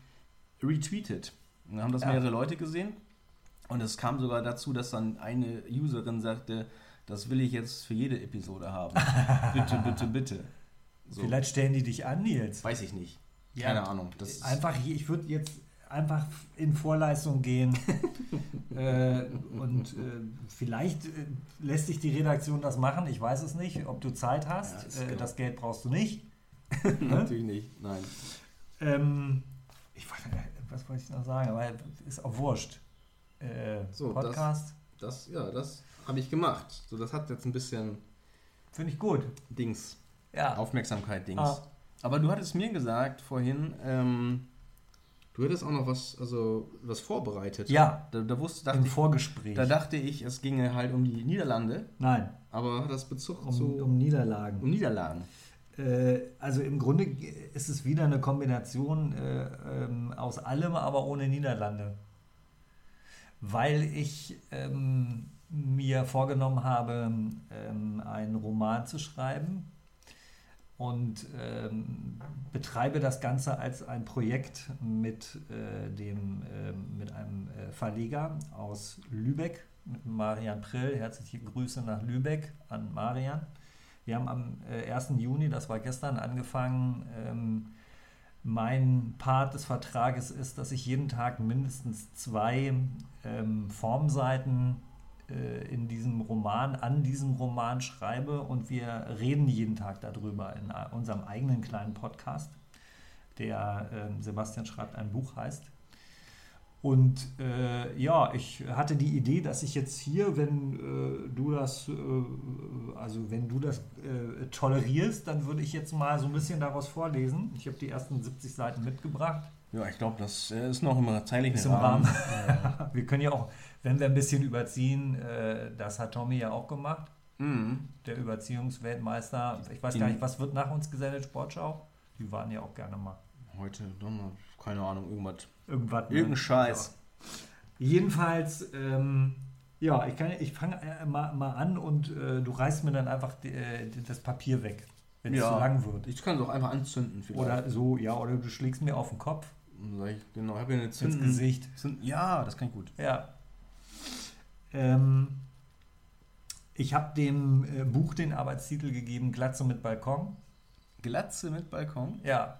retweetet. Und da haben das Ja. mehrere Leute gesehen. Und es kam sogar dazu, dass dann eine Userin sagte, das will ich jetzt für jede Episode haben. bitte, bitte, bitte. So. Vielleicht stellen die dich an, Nils. Weiß ich nicht. Ja. Keine Ahnung. Das Einfach, ich würde jetzt einfach in Vorleistung gehen äh, und äh, vielleicht äh, lässt sich die Redaktion das machen. Ich weiß es nicht, ob du Zeit Ja, hast. ist äh, klar. das Geld brauchst du nicht. Natürlich nicht, nein. Ähm, ich, was wollte ich noch sagen? Aber ist auch wurscht. Äh, So, Podcast Das, ja, das habe ich gemacht. So, das hat jetzt ein bisschen finde ich gut. Dings, Ja. Aufmerksamkeit, Dings. Ah. Aber du hattest mir gesagt vorhin, ähm, du hättest auch noch was, also was vorbereitet. Ja, Da, da wusste, im dachte ich, Vorgespräch. da dachte ich, es ginge halt um die Niederlande, Nein, aber das Bezug um, zu um Niederlagen. um Niederlagen. Äh, also im Grunde ist es wieder eine Kombination äh, ähm, aus allem, aber ohne Niederlande. Weil ich ähm, mir vorgenommen habe, ähm, einen Roman zu schreiben und ähm, betreibe das Ganze als ein Projekt mit, äh, dem, ähm, mit einem äh, Verleger aus Lübeck, mit Marian Prill. Herzliche Grüße nach Lübeck an Marian. Wir haben am äh, 1. Juni, das war gestern, angefangen. Ähm, mein Part des Vertrages ist, dass ich jeden Tag mindestens zwei ähm, Formseiten äh, in diesem Roman, an diesem Roman schreibe und wir reden jeden Tag darüber in unserem eigenen kleinen Podcast, der ähm, Sebastian schreibt ein Buch heißt. Und äh, ja, ich hatte die Idee, dass ich jetzt hier, wenn äh, du das, äh, also wenn du das äh, tolerierst, dann würde ich jetzt mal so ein bisschen daraus vorlesen. Ich habe die ersten 70 Seiten mitgebracht. Ja, ich glaube, das äh, ist noch im zeitlichen Ist im Rahmen. Wir können ja auch, wenn wir ein bisschen überziehen, äh, das hat Tommy ja auch gemacht, Mhm. der Überziehungsweltmeister. Ich weiß gar nicht, was wird nach uns gesendet, Sportschau? Die waren ja auch gerne mal. Heute, keine Ahnung, irgendwas. Irgendwas. ne? Irgendein Scheiß. Jedenfalls, ähm, ja, ich, kann- ich fange äh, mal, mal an und äh, du reißt mir dann einfach die, äh, das Papier weg, wenn es Ja. zu lang wird. Ich kann es auch einfach anzünden vielleicht. Oder so, ja, oder du schlägst mir auf den Kopf, sag ich, genau, ich habe hier eine ins Zünden. Gesicht. Zünden- Ja, das kann ich gut. Ja. Ähm, ich habe dem äh, Buch den Arbeitstitel gegeben, Glatze mit Balkon. Glatze mit Balkon. Ja.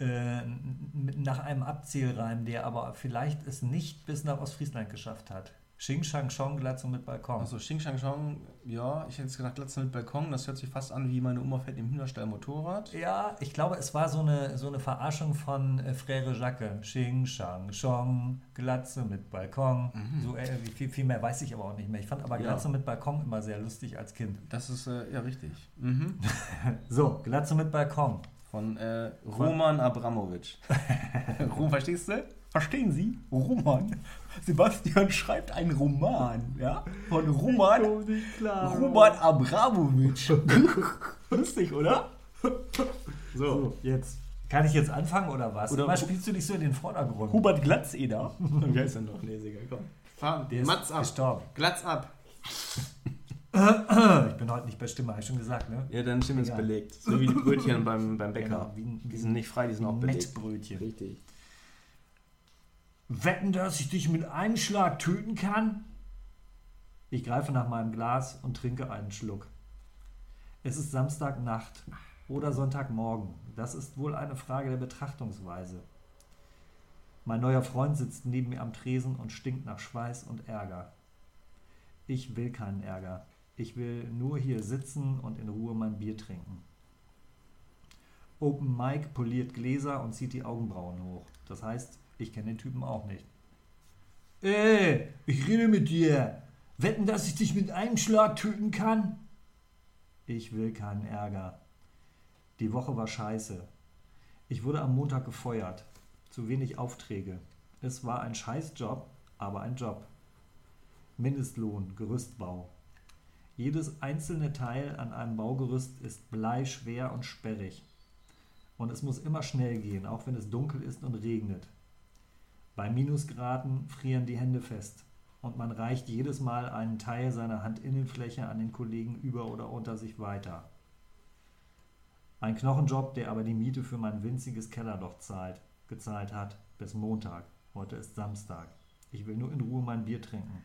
Äh, mit, nach einem Abzählreim, der aber vielleicht es nicht bis nach Ostfriesland geschafft hat. Xing Shang Chong, Glatze mit Balkon. Achso, Xing Shang Chong, ja, ich hätte jetzt gedacht, Glatze mit Balkon, das hört sich fast an wie meine Oma fährt im Hühnerstall Motorrad. Ja, ich glaube, es war so eine, so eine Verarschung von äh, Frère Jacques. Xing Shang Chong, Glatze mit Balkon. So, äh, viel, viel mehr weiß ich aber auch nicht mehr. Ich fand aber Ja. Glatze mit Balkon immer sehr lustig als Kind. Das ist, äh, ja, richtig. Mhm. So, Glatze mit Balkon. Von äh, Roman Abramovic. Rom, verstehst du? Verstehen Sie? Roman. Sebastian schreibt einen Roman, ja? Von Roman, Roman Abramovic. Lustig, oder? So, jetzt. Kann ich jetzt anfangen oder was? Oder- Oder spielst du dich so in den Vordergrund? Hubert Glatzeder. Wie heißt er noch? Nee, ist egal, komm. Fahren. Der ist Mats ab. gestorben. Glatz ab. Ich bin heute nicht bei Stimme, habe ich schon gesagt, ne? Ja, deine Stimme ist belegt. So wie die Brötchen beim, beim Bäcker. Genau, wie die sind nicht frei, die sind auch belegt. Mettbrötchen. Richtig. Wetten, dass ich dich mit einem Schlag töten kann? Ich greife nach meinem Glas und trinke einen Schluck. Es ist Samstagnacht oder Sonntagmorgen. Das ist wohl eine Frage der Betrachtungsweise. Mein neuer Freund sitzt neben mir am Tresen und stinkt nach Schweiß und Ärger. Ich will keinen Ärger. Ich will nur hier sitzen und in Ruhe mein Bier trinken. Open Mike poliert Gläser und zieht die Augenbrauen hoch. Das heißt, ich kenne den Typen auch nicht. Ey, ich rede mit dir. Wetten, dass ich dich mit einem Schlag töten kann? Ich will keinen Ärger. Die Woche war scheiße. Ich wurde am Montag gefeuert. Zu wenig Aufträge. Es war ein Scheißjob, aber ein Job. Mindestlohn, Gerüstbau. Jedes einzelne Teil an einem Baugerüst ist bleischwer und sperrig. Und es muss immer schnell gehen, auch wenn es dunkel ist und regnet. Bei Minusgraden frieren die Hände fest und man reicht jedes Mal einen Teil seiner Handinnenfläche an den Kollegen über oder unter sich weiter. Ein Knochenjob, der aber die Miete für mein winziges Kellerloch zahlt, gezahlt hat, bis Montag. Heute ist Samstag. Ich will nur in Ruhe mein Bier trinken.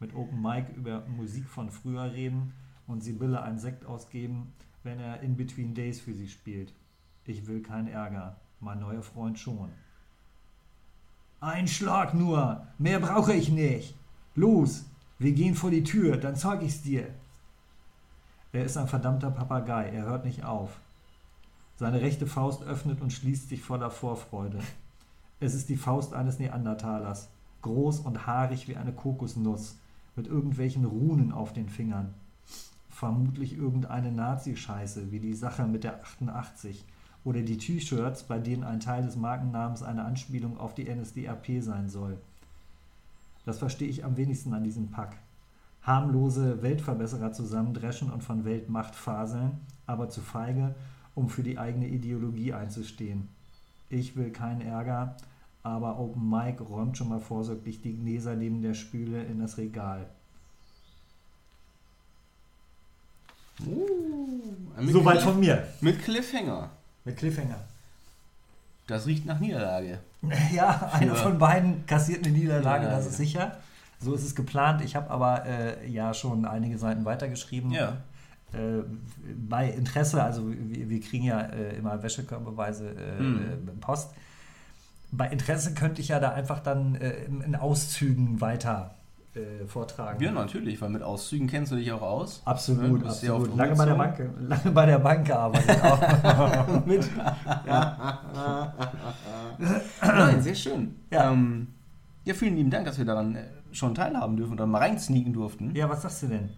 Mit Open Mic über Musik von früher reden und Sibylle einen Sekt ausgeben, wenn er In Between Days für sie spielt. Ich will keinen Ärger, mein neuer Freund schon. Ein Schlag nur, mehr brauche ich nicht. Los, wir gehen vor die Tür, dann zeig ich's dir. Er ist ein verdammter Papagei, er hört nicht auf. Seine rechte Faust öffnet und schließt sich voller Vorfreude. Es ist die Faust eines Neandertalers, groß und haarig wie eine Kokosnuss, mit irgendwelchen Runen auf den Fingern. Vermutlich irgendeine Nazi-Scheiße, wie die Sache mit der 88 oder die T-Shirts, bei denen ein Teil des Markennamens eine Anspielung auf die NSDAP sein soll. Das verstehe ich am wenigsten an diesem Pack. Harmlose Weltverbesserer zusammendreschen und von Weltmacht faseln, aber zu feige, um für die eigene Ideologie einzustehen. Ich will keinen Ärger, aber Open Mic räumt schon mal vorsorglich die Gläser neben der Spüle in das Regal. Mit Soweit von mir. Mit Cliffhanger. Mit Cliffhanger. Das riecht nach Niederlage. Ja, einer von beiden kassiert eine Niederlage, Ja, das ist sicher. So ist es geplant. Ich habe aber äh, ja schon einige Seiten weitergeschrieben. Ja. Äh, bei Interesse, also wir, wir kriegen ja äh, immer Wäschekörperbeweise äh, Hm. Post. Bei Interesse könnte ich ja da einfach dann äh, in Auszügen weiter äh, vortragen. Ja, natürlich, weil mit Auszügen kennst du dich auch aus. Ne, Absolut, sehr absolut. oft Lange bei der. Bank, lange bei der Bank gearbeitet. Auch. Mit, Nein, sehr schön. Ja. Ähm, ja, vielen lieben Dank, dass wir daran äh, schon teilhaben dürfen oder mal reinsneaken durften. ja, was sagst du denn?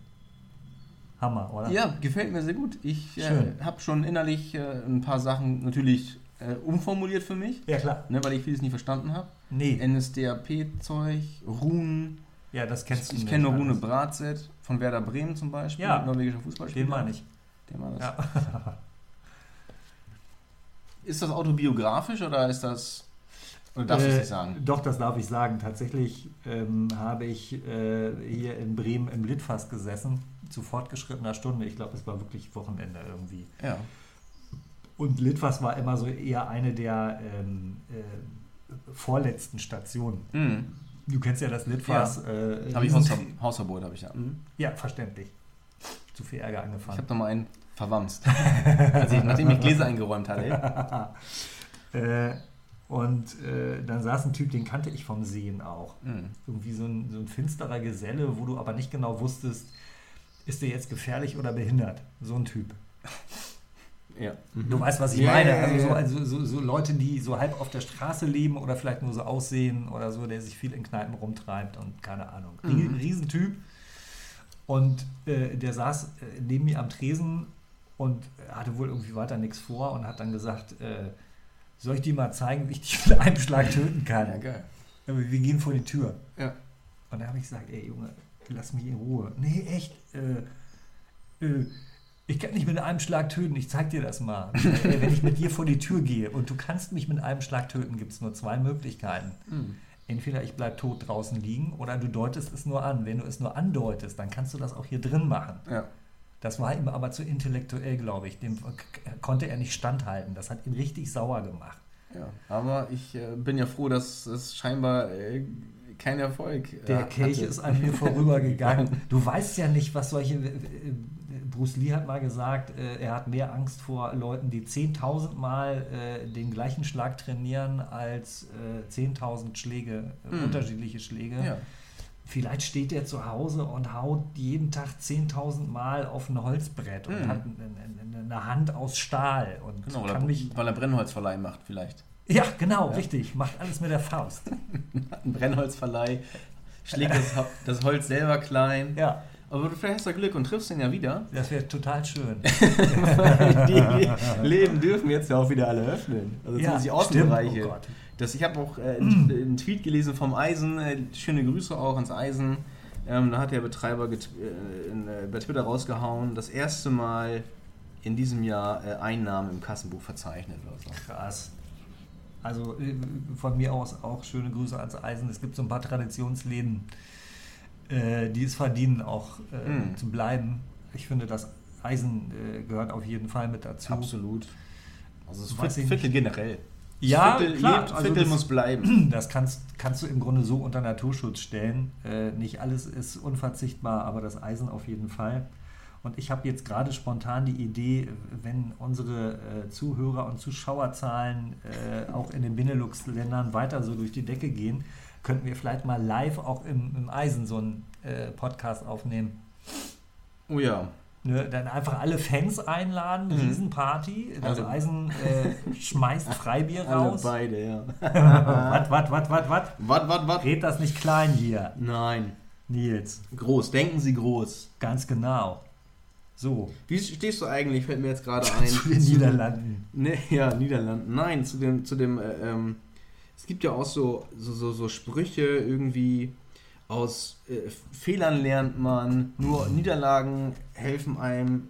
Hammer, oder? Ja, gefällt mir sehr gut. Ich äh, habe schon innerlich äh, ein paar Sachen natürlich äh, umformuliert für mich, Ja, klar. ne, weil ich vieles nicht verstanden habe. Nee, NSDAP-Zeug, Runen. Ja, das kennst du Ich kenne alles. Rune Bratzett von Werder Bremen zum Beispiel, Ja. norwegischer Fußballspieler. Den meine ich. Der war das. Ja. Ist das autobiografisch oder ist das. Oder darfst du es Äh, nicht sagen? Doch, das darf ich sagen. Tatsächlich ähm, habe ich äh, hier in Bremen im Litfass gesessen, zu fortgeschrittener Stunde. Ich glaube, es war wirklich Wochenende irgendwie. Ja. Und Litfass war immer so eher eine der ähm, äh, vorletzten Stationen. Mhm. Du kennst ja das Litfass. Äh, Habe ich Hausver Hausverbot, habe ich ja. Mhm. Ja, verständlich. Zu viel Ärger Ich angefangen. habe noch mal einen verwamst. Als ich, nachdem ich Gläser eingeräumt hatte. Äh, und äh, dann saß ein Typ, den kannte ich vom Sehen auch. Mhm. Irgendwie so ein, so ein finsterer Geselle, wo du aber nicht genau wusstest, ist der jetzt gefährlich oder behindert? So ein Typ. Ja. Du weißt, was ich Ja, meine. also, so, also so, so Leute, die so halb auf der Straße leben oder vielleicht nur so aussehen oder so, der sich viel in Kneipen rumtreibt und keine Ahnung. Mhm. Riesentyp. Und äh, der saß äh, neben mir am Tresen und hatte wohl irgendwie weiter nichts vor und hat dann gesagt, äh, soll ich dir mal zeigen, wie ich dich mit einem Schlag töten kann? Ja, geil. Wir gehen vor die Tür. Ja. Und da habe ich gesagt, ey Junge, lass mich in Ruhe. Nee, echt. Äh, äh, ich kann nicht mit einem Schlag töten, ich zeig dir das mal. Äh, Wenn ich mit dir vor die Tür gehe und du kannst mich mit einem Schlag töten, gibt es nur zwei Möglichkeiten. Mhm. Entweder ich bleib tot draußen liegen oder du deutest es nur an. Wenn du es nur andeutest, dann kannst du das auch hier drin machen. Ja. Das war ihm aber zu intellektuell, glaube ich. Dem konnte er nicht standhalten. Das hat ihn richtig sauer gemacht. ja. Aber ich äh, bin ja froh, dass es scheinbar äh, kein Erfolg äh, Der Kelch ist an mir vorübergegangen. Du weißt ja nicht, was solche. Bruce Lee hat mal gesagt, äh, er hat mehr Angst vor Leuten, die 10.000 Mal äh, den gleichen Schlag trainieren, als äh, 10.000 Schläge, äh, Mhm. unterschiedliche Schläge. Ja. Vielleicht steht er zu Hause und haut jeden Tag 10.000 Mal auf ein Holzbrett und Mhm. hat eine, Hand aus Stahl und Genau, weil kann er, mich. weil er Brennholzverleih macht vielleicht. Ja, genau, richtig. Macht alles mit der Faust. Ein Brennholzverleih, schlägt das, das Holz selber klein. Ja, Aber du vielleicht hast du Glück und triffst ihn ja wieder. das wäre total schön. die Läden dürfen jetzt ja auch wieder alle öffnen. Also zumindest die Außenbereiche. Oh Gott. Das, ich habe auch äh, einen, Tweet gelesen vom Eisen. Äh, schöne Grüße auch ans Eisen. Ähm, da hat der Betreiber get, äh, in, äh, bei Twitter rausgehauen, das erste Mal in diesem Jahr äh, Einnahmen im Kassenbuch verzeichnet so. Krass. Also äh, von mir aus auch schöne Grüße ans Eisen. Es gibt so ein paar Traditionsläden, äh, die es verdienen, auch äh, Mm. zu bleiben. Ich finde, das Eisen äh, gehört auf jeden Fall mit dazu. Absolut. Also das Weiß ich Viertel generell. Ja, Viertel, klar, lebt, also Viertel das- muss bleiben. Das kannst, kannst du im Grunde so unter Naturschutz stellen. Äh, nicht alles ist unverzichtbar, aber das Eisen auf jeden Fall. Und ich habe jetzt gerade spontan die Idee, wenn unsere äh, Zuhörer- und Zuschauerzahlen äh, auch in den Benelux-Ländern weiter so durch die Decke gehen, könnten wir vielleicht mal live auch im, im Eisen so einen äh, Podcast aufnehmen. Oh ja. Ne, dann einfach alle Fans einladen, Mhm. Riesenparty. Das Alle. Eisen äh, schmeißt Freibier Alle raus. beide, ja. Was, was, was, was, was? Wat, wat, wat? Red das nicht klein hier, Nein. Nils. Groß. Denken Sie groß. Ganz genau. So, Wie stehst du eigentlich, fällt mir jetzt gerade ein. zu den Niederlanden. Ne, ja, Niederlanden. Nein, zu dem, zu dem, äh, ähm, es gibt ja auch so, so, so, so Sprüche irgendwie aus äh, Fehlern lernt man, nur Niederlagen helfen einem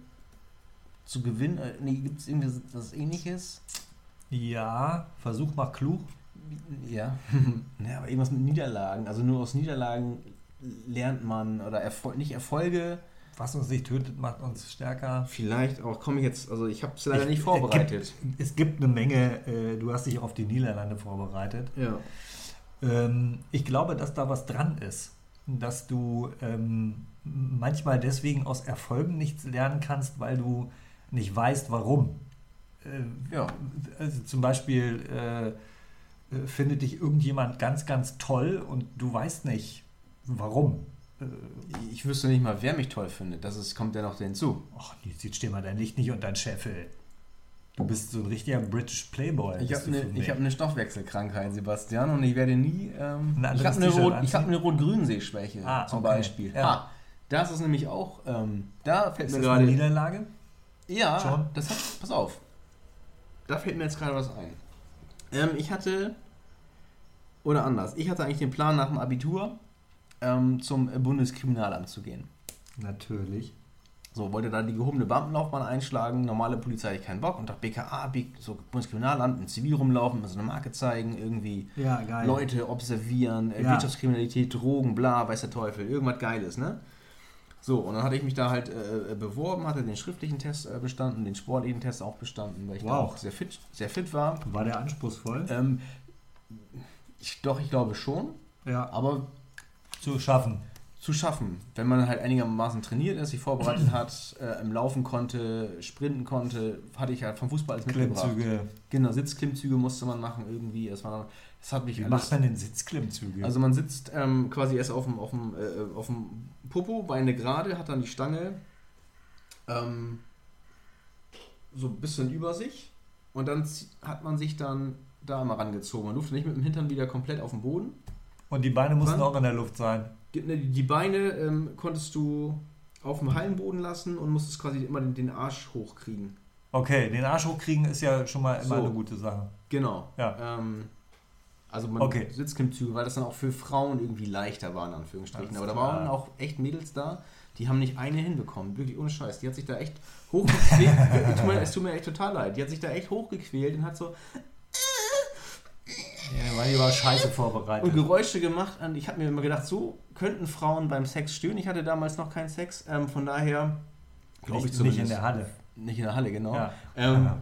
zu gewinnen. Äh, nee, gibt es irgendwie was ähnliches? Ja, versuch mal klug. Ja. ne, aber irgendwas mit Niederlagen. Also nur aus Niederlagen lernt man oder Erfol nicht Erfolge. Was uns nicht tötet, macht uns stärker. Vielleicht auch, komme ich jetzt, also ich habe es leider Ich- nicht vorbereitet. Es gibt eine Menge, äh, du hast dich auf die Niederlande vorbereitet. Ja. Ähm, ich glaube, dass da was dran ist. Dass du ähm, manchmal deswegen aus Erfolgen nichts lernen kannst, weil du nicht weißt, warum. Äh, Ja. Also zum Beispiel äh, äh, findet dich irgendjemand ganz, ganz toll und du weißt nicht, warum. Äh, Ich wüsste nicht mal, wer mich toll findet. Das ist, kommt ja noch hinzu. Ach, jetzt steh mal dein Licht nicht unter den Scheffel. Du bist so ein richtiger British Playboy. Ich habe eine hab ne Stoffwechselkrankheit, Sebastian, und ich werde nie. Ähm, ich habe eine, Rot, ich hab eine Rot-Grün-Sehschwäche Ah, zum okay. Beispiel. Ja. Ah, das ist nämlich auch. Ähm, da fällt ist mir das eine gerade. Niederlage? Ja, Schon? das hat. Pass auf. Da fällt mir jetzt gerade was ein. Ähm, ich hatte. Oder anders. Ich hatte eigentlich den Plan, nach dem Abitur ähm, zum Bundeskriminalamt zu gehen. Natürlich. So, wollte da die gehobene Beamtenlaufbahn einschlagen. Normale Polizei hatte ich keinen Bock und dachte, BKA, B- so Bundeskriminalamt, in Zivil rumlaufen, so eine Marke zeigen, irgendwie Ja. Leute observieren, äh, Ja. Wirtschaftskriminalität, Drogen, bla, weiß der Teufel, irgendwas Geiles, ne? So, und dann hatte ich mich da halt äh, beworben, hatte den schriftlichen Test äh, bestanden, den sportlichen Test auch bestanden, weil ich da Wow. auch sehr fit, sehr fit war. War der anspruchsvoll? Ähm, ich, doch, ich glaube schon, Ja. aber Zu schaffen. zu schaffen, wenn man halt einigermaßen trainiert ist, sich vorbereitet hat, äh, im Laufen konnte, sprinten konnte, hatte ich halt vom Fußball alles mitgebracht. Klimmzüge. Genau, Sitzklimmzüge musste man machen irgendwie. Das, war, das hat mich Wie alles. macht man denn Sitzklimmzüge? Also man sitzt ähm, quasi erst auf dem, auf, dem, äh, auf dem Popo, Beine gerade, hat dann die Stange ähm, so ein bisschen über sich und dann hat man sich dann da mal rangezogen. Man durfte nicht mit dem Hintern wieder komplett auf dem Boden. Und die Beine mussten Wann? auch in der Luft sein. Die, ne, die Beine ähm, konntest du auf dem Hallenboden lassen und musstest quasi immer den, den Arsch hochkriegen. Okay, den Arsch hochkriegen ist ja schon mal immer So. eine gute Sache. Genau. Ja. Ähm, also man Okay. Sitzklimmzüge, weil das dann auch für Frauen irgendwie leichter war, in Anführungsstrichen. Aber da waren auch echt Mädels da, die haben nicht eine hinbekommen. Wirklich ohne Scheiß. Die hat sich da echt hochgequält. es tut mir echt total leid. Die hat sich da echt hochgequält und hat so Ja, weil die war scheiße vorbereitet. und Geräusche gemacht. Und ich habe mir immer gedacht, so könnten Frauen beim Sex stöhnen. Ich hatte damals noch keinen Sex. Ähm, von daher glaube ich nicht, zumindest. nicht in der Halle. Nicht in der Halle, genau. Ja. Ähm, Ja.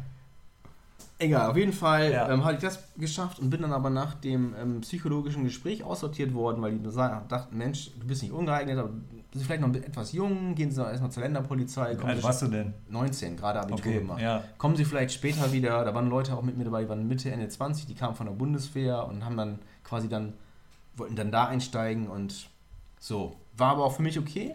Egal, auf jeden Fall Ja. ähm, hatte ich das geschafft und bin dann aber nach dem ähm, psychologischen Gespräch aussortiert worden, weil die dachten, Mensch, du bist nicht ungeeignet, aber bist vielleicht noch etwas jung, gehen Sie erstmal zur Länderpolizei. Wie kommen alt warst du denn? 19, gerade Abitur Okay, gemacht. ja. Kommen Sie vielleicht später wieder, da waren Leute auch mit mir dabei, die waren Mitte, Ende 20, die kamen von der Bundeswehr und haben dann quasi dann, wollten dann da einsteigen und so. War aber auch für mich okay.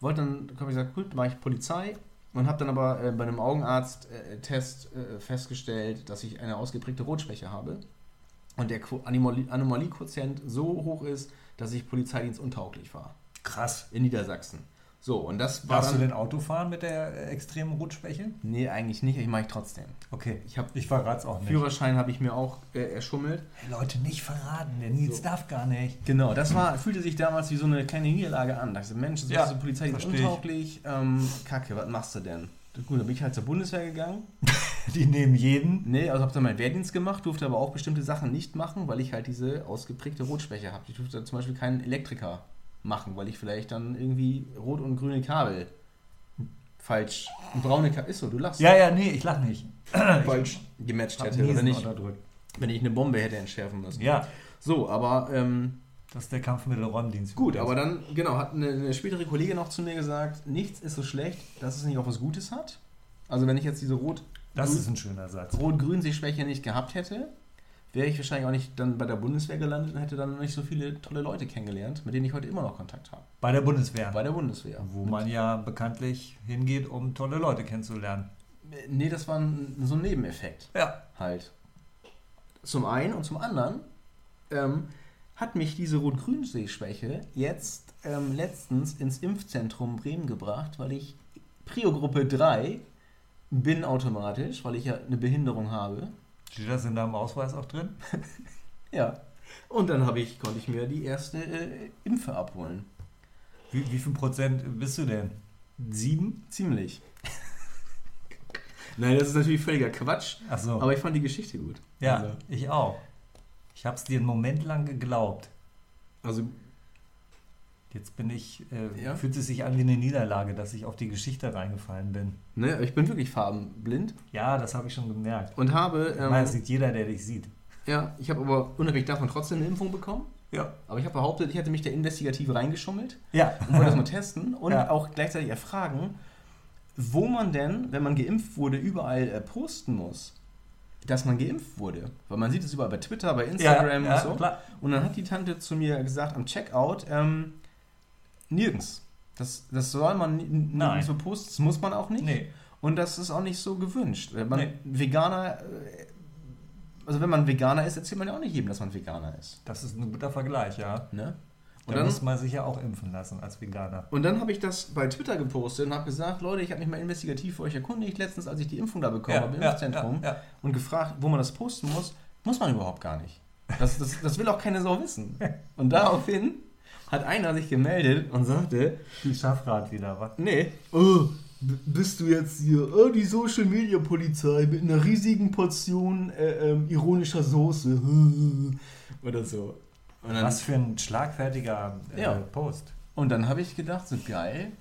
Wollte dann, habe ich gesagt, gut, mache ich Polizei und habe dann aber äh, bei einem Augenarzt-Test äh, festgestellt, dass ich eine ausgeprägte Rotschwäche habe und der Quo- Anomalie- Anomaliequotient so hoch ist, dass ich Polizeidienst untauglich war. Krass. In Niedersachsen. So, und das war Darfst du denn Auto fahren mit der äh, extremen Rotschwäche? Nee, eigentlich nicht, ich mache ich trotzdem. Okay. Ich habe Ich verrat's auch nicht. Führerschein habe ich mir auch äh, erschummelt. Hey, Leute, nicht verraten. Der Nils So. darf gar nicht. Genau, das war, fühlte sich damals wie so eine kleine Niederlage an. Da dachte Mensch, das Ja, ist die Polizei ist untauglich. Ähm, Kacke, was machst du denn? Gut, dann bin ich halt zur Bundeswehr gegangen. Die nehmen jeden. Nee, also habe dann meinen Wehrdienst gemacht, durfte aber auch bestimmte Sachen nicht machen, weil ich halt diese ausgeprägte Rotschwäche habe. Ich durfte zum Beispiel keinen Elektriker machen, weil ich vielleicht dann irgendwie rot und grüne Kabel falsch, braune Kabel, ist so, du lachst, Ja, ja, nee, ich lach nicht. falsch gematcht hätte, oder nicht, wenn ich eine Bombe hätte entschärfen müssen. Ja, So, aber ähm, das ist der Kampfmittelräumdienst. Gut, aber dann, genau, hat eine, eine spätere Kollegin noch zu mir gesagt, nichts ist so schlecht, dass es nicht auch was Gutes hat. Also wenn ich jetzt diese Rot, Das ist ein schöner Satz. Rot-Grün-Sehschwäche nicht gehabt hätte, wäre ich wahrscheinlich auch nicht dann bei der Bundeswehr gelandet und hätte dann nicht so viele tolle Leute kennengelernt, mit denen ich heute immer noch Kontakt habe. Bei der Bundeswehr. Bei der Bundeswehr. wo man ja bekanntlich hingeht, um tolle Leute kennenzulernen. Nee, das war ein, so ein Nebeneffekt Ja. halt. Zum einen und zum anderen ähm, hat mich diese Rot-Grün-Sehschwäche jetzt ähm, letztens ins Impfzentrum Bremen gebracht, weil ich Prio-Gruppe 3 bin automatisch, weil ich ja eine Behinderung habe. Steht das in deinem Ausweis auch drin? Ja. Und dann habe ich, konnte ich mir die erste äh, Impfe abholen. Wie, wie viel Prozent bist du denn? Sieben? Ziemlich. Nein, das ist natürlich völliger Quatsch, Ach so. aber ich fand die Geschichte gut. ja, Also, ich auch. Ich habe es dir einen Moment lang geglaubt. also Jetzt bin ich, äh, Ja? fühlt es sich an wie eine Niederlage, dass ich auf die Geschichte reingefallen bin. ne, ich bin wirklich farbenblind Ja, das habe ich schon gemerkt. und habe, Ich meine, das ähm, sieht jeder, der dich sieht. ja, ich habe aber unabhängig davon trotzdem eine Impfung bekommen. Ja. Aber ich habe behauptet, ich hätte mich da investigativ reingeschummelt Ja. und wollte das mal testen und Ja. auch gleichzeitig erfragen, wo man denn, wenn man geimpft wurde, überall äh, posten muss, dass man geimpft wurde. Weil man sieht es überall bei Twitter, bei Instagram ja, und so. Klar. Und dann hat die Tante zu mir gesagt am Checkout, ähm, nirgends. Das, das soll man ni- n- Nein. nirgends so posten, das muss man auch nicht. Nee. Und das ist auch nicht so gewünscht. Wenn man Nee. Veganer, äh, also wenn man Veganer ist, erzählt man ja auch nicht jedem, dass man Veganer ist. Das ist ein guter Vergleich, ja. Ne? Da Und dann, muss man sich ja auch impfen lassen als Veganer. und dann habe ich das bei Twitter gepostet und habe gesagt, Leute, ich habe mich mal investigativ für euch erkundigt, letztens, als ich die Impfung da bekommen habe im Impfzentrum ja, ja. und gefragt, wo man das posten muss, muss man überhaupt gar nicht. Das, das, das will auch keine Sau wissen. Und daraufhin hat einer sich gemeldet und sagte, Die Schaffrat wieder, was? nee, oh, bist du jetzt hier, oh, die Social Media Polizei mit einer riesigen Portion äh, ähm, ironischer Soße oder so. Und dann, Was für ein schlagfertiger äh, Ja. Post. und dann habe ich gedacht, so geil,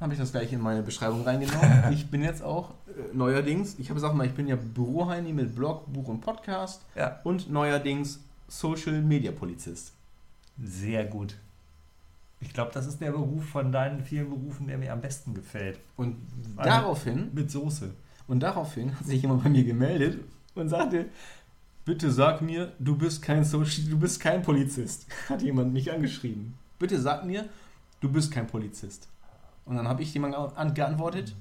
habe ich das gleich in meine Beschreibung reingenommen. ich bin jetzt auch äh, neuerdings, ich habe gesagt mal, ich bin ja Büroheini mit Blog, Buch und Podcast Ja. und neuerdings Social Media Polizist. Sehr gut. Ich glaube, das ist der Beruf von deinen vielen Berufen, der mir am besten gefällt. Und Also- daraufhin, Mit Soße. und daraufhin hat sich jemand bei mir gemeldet und sagte, bitte sag mir, du bist kein Social, du bist kein Polizist. Hat jemand mich angeschrieben. Bitte sag mir, du bist kein Polizist. Und dann habe ich jemand an- geantwortet,